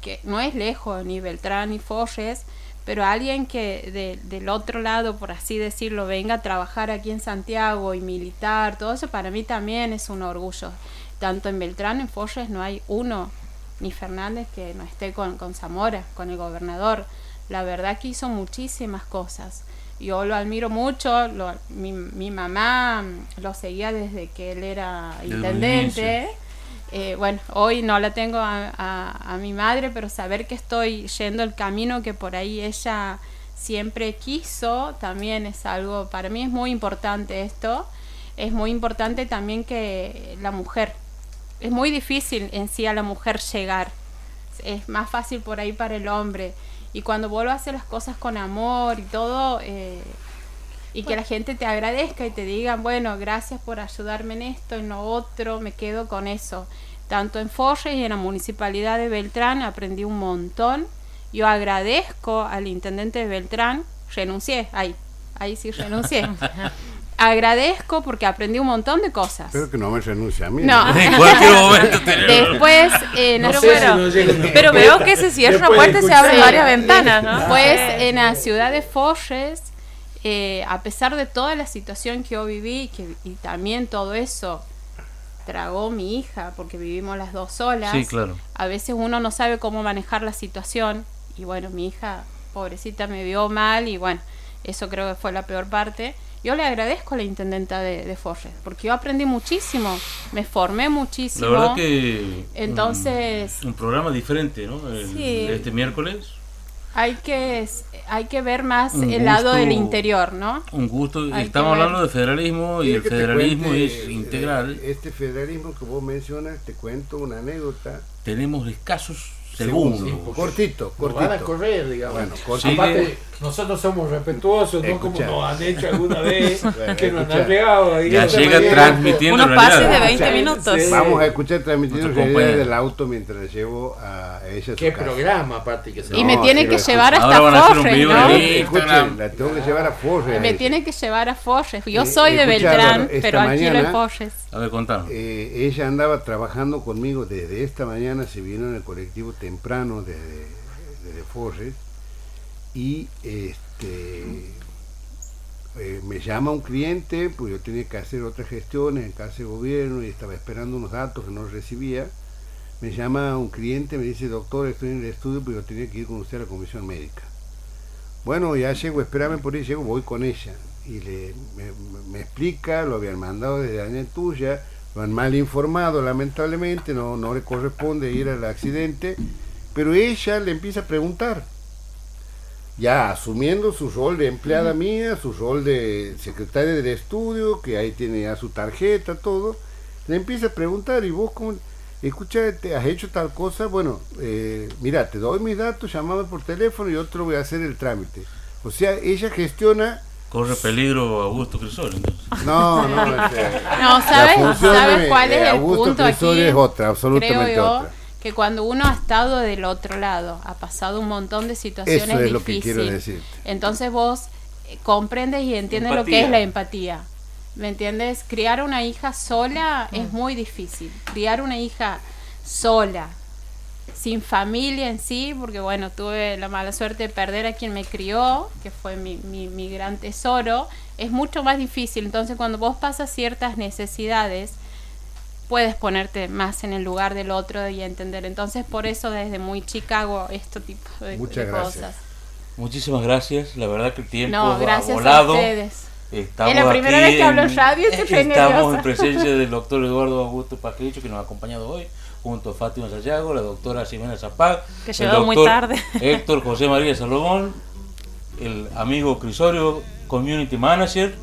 que no es lejos ni Beltrán ni Forres, pero alguien que de- del otro lado, por así decirlo, venga a trabajar aquí en Santiago y militar, todo eso para mí también es un orgullo. Tanto en Beltrán, en Forres no hay uno, ni Fernández, que no esté con, con Zamora, con el gobernador. La verdad que hizo muchísimas cosas. Yo lo admiro mucho, lo- mi, mi mamá mm, lo seguía desde que él era intendente. Eh, bueno, hoy no la tengo a, a- a mi madre, pero saber que estoy yendo el camino que por ahí ella siempre quiso, también es algo, para mí es muy importante esto. Es muy importante también que la mujer, es muy difícil en sí a la mujer llegar, es más fácil por ahí para el hombre. Y cuando vuelvo a hacer las cosas con amor y todo, eh, y que la gente te agradezca y te diga, bueno, gracias por ayudarme en esto, en lo otro, me quedo con eso. Tanto en Forres y en la municipalidad de Beltrán aprendí un montón. Yo agradezco al intendente de Beltrán, renuncié, ahí, ahí sí renuncié. [LAUGHS] agradezco porque aprendí un montón de cosas. Espero que no me renuncie a mí. No. En cualquier momento te- [LAUGHS] Después, eh, Pero no bueno, si pero veo que se cierra una puerta y se abren varias ventanas, ¿no? Después, Eh, en la ciudad de Forres, eh, a pesar de toda la situación que yo viví que, y también todo eso tragó mi hija, porque vivimos las dos solas, Sí, claro. a veces uno no sabe cómo manejar la situación y bueno, mi hija, pobrecita, me vio mal y bueno, eso creo que fue la peor parte. Yo le agradezco a la intendenta de, de Forres, porque yo aprendí muchísimo, me formé muchísimo. La verdad que. Entonces- Un, un programa diferente, ¿no? El- Sí. Este miércoles. Hay que, hay que ver más Un el lado del interior, ¿no? Un gusto. Hay Estamos hablando de federalismo y el federalismo cuente, es eh, integral. Este federalismo que vos mencionas, te cuento una anécdota. Tenemos escasos segundos. Cortito, Nos van a cortito. correr, digamos. Bueno, cortito. Aparte, nosotros somos respetuosos, no como nos han hecho alguna vez, [LAUGHS] que nos han pegado ahí. Ya llega mañana. transmitiendo Unos pases de 20 Sí. minutos. Sí. Vamos a escuchar transmitiendo realidad compañero. del auto mientras llevo a ella a su Qué casa. programa, aparte que se Y No, me tiene sí que llevar hasta Forres, video ¿no? Escuchen, la tengo que llevar a Forres. Me tiene que llevar a Forres. Yo soy de Beltrán, pero alquilo en Forres. A ver, contanos. Eh, ella andaba trabajando conmigo desde esta mañana, se vino en el colectivo temprano desde, desde Forres y este eh, me llama un cliente, pues yo tenía que hacer otras gestiones en casa de gobierno y estaba esperando unos datos que no recibía. Me llama un cliente, me dice, doctor, estoy en el estudio, pero yo tenía que ir con usted a la comisión médica. Bueno, ya llego, espérame por ahí, llego, voy con ella. Y le, me, explica, lo habían mandado desde Aña Tuya, lo han mal informado, lamentablemente, no, no le corresponde ir al accidente, pero ella le empieza a preguntar, ya asumiendo su rol de empleada mía, su rol de secretaria del estudio, que ahí tiene ya su tarjeta, todo, le empieza a preguntar, ¿y vos cómo? Escucha, ¿te has hecho tal cosa? Bueno, eh, mira, te doy mis datos, llamame por teléfono y lo voy a hacer el trámite. O sea, ella gestiona Corre peligro Augusto Crisol, entonces. No, no, este, No, la ¿sabes, función ¿sabes cuál de es el Augusto punto aquí? Crisol es otra, absolutamente Creo yo otra. Que cuando uno ha estado del otro lado, ha pasado un montón de situaciones Eso es lo que difíciles. quiero. Entonces vos eh, comprendes y entiendes lo que es la empatía. ¿Me entiendes? Criar una hija sola Mm. es muy difícil. Criar una hija sola, sin familia en sí, porque bueno, tuve la mala suerte de perder a quien me crió, que fue mi, mi, mi gran tesoro, es mucho más difícil. Entonces cuando vos pasas ciertas necesidades, puedes ponerte más en el lugar del otro y entender. Entonces por eso desde muy chica hago este tipo de, Muchas de gracias. cosas. Muchísimas gracias. La verdad que el tiempo No, ha gracias a volado. ustedes. Estamos Es la primera aquí vez que hablo en- radio estoy Estamos nerviosa. en [LAUGHS] presencia del doctor Eduardo Augusto Paquecho, que nos ha acompañado hoy, junto a Fátima Sayago, la doctora Ximena Zapag, Que el llegó muy doctor tarde. [LAUGHS] Héctor José María Salomón, el amigo Crisorio, Community Manager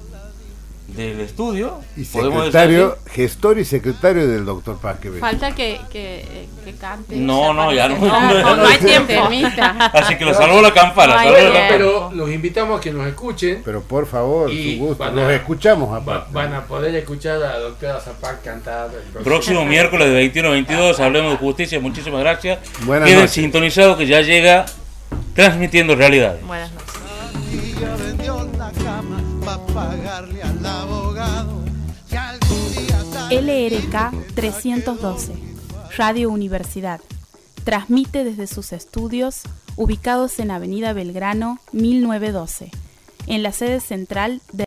del estudio. Y Podemos decir secretario, así. gestor y secretario del doctor Pasqueve. Falta que, que, que cante. No, no, ya no, [LAUGHS] No, no, no hay no. tiempo. [LAUGHS] Así que lo salvó la campana. Salvó la campana. Pero los invitamos a que nos escuchen. Pero por favor, Y su gusto. Los escuchamos Va- aparte. van a poder escuchar a la doctora Zapac cantar. el próximo- Próximo miércoles de 21 a 22, hablemos de justicia. Muchísimas gracias. Buenas Queden noches. sintonizados que ya llega transmitiendo realidades. Buenas noches. Para pagarle al abogado. Que algún día LRK 312, Radio Universidad. Transmite desde sus estudios ubicados en Avenida Belgrano 1912, en la sede central de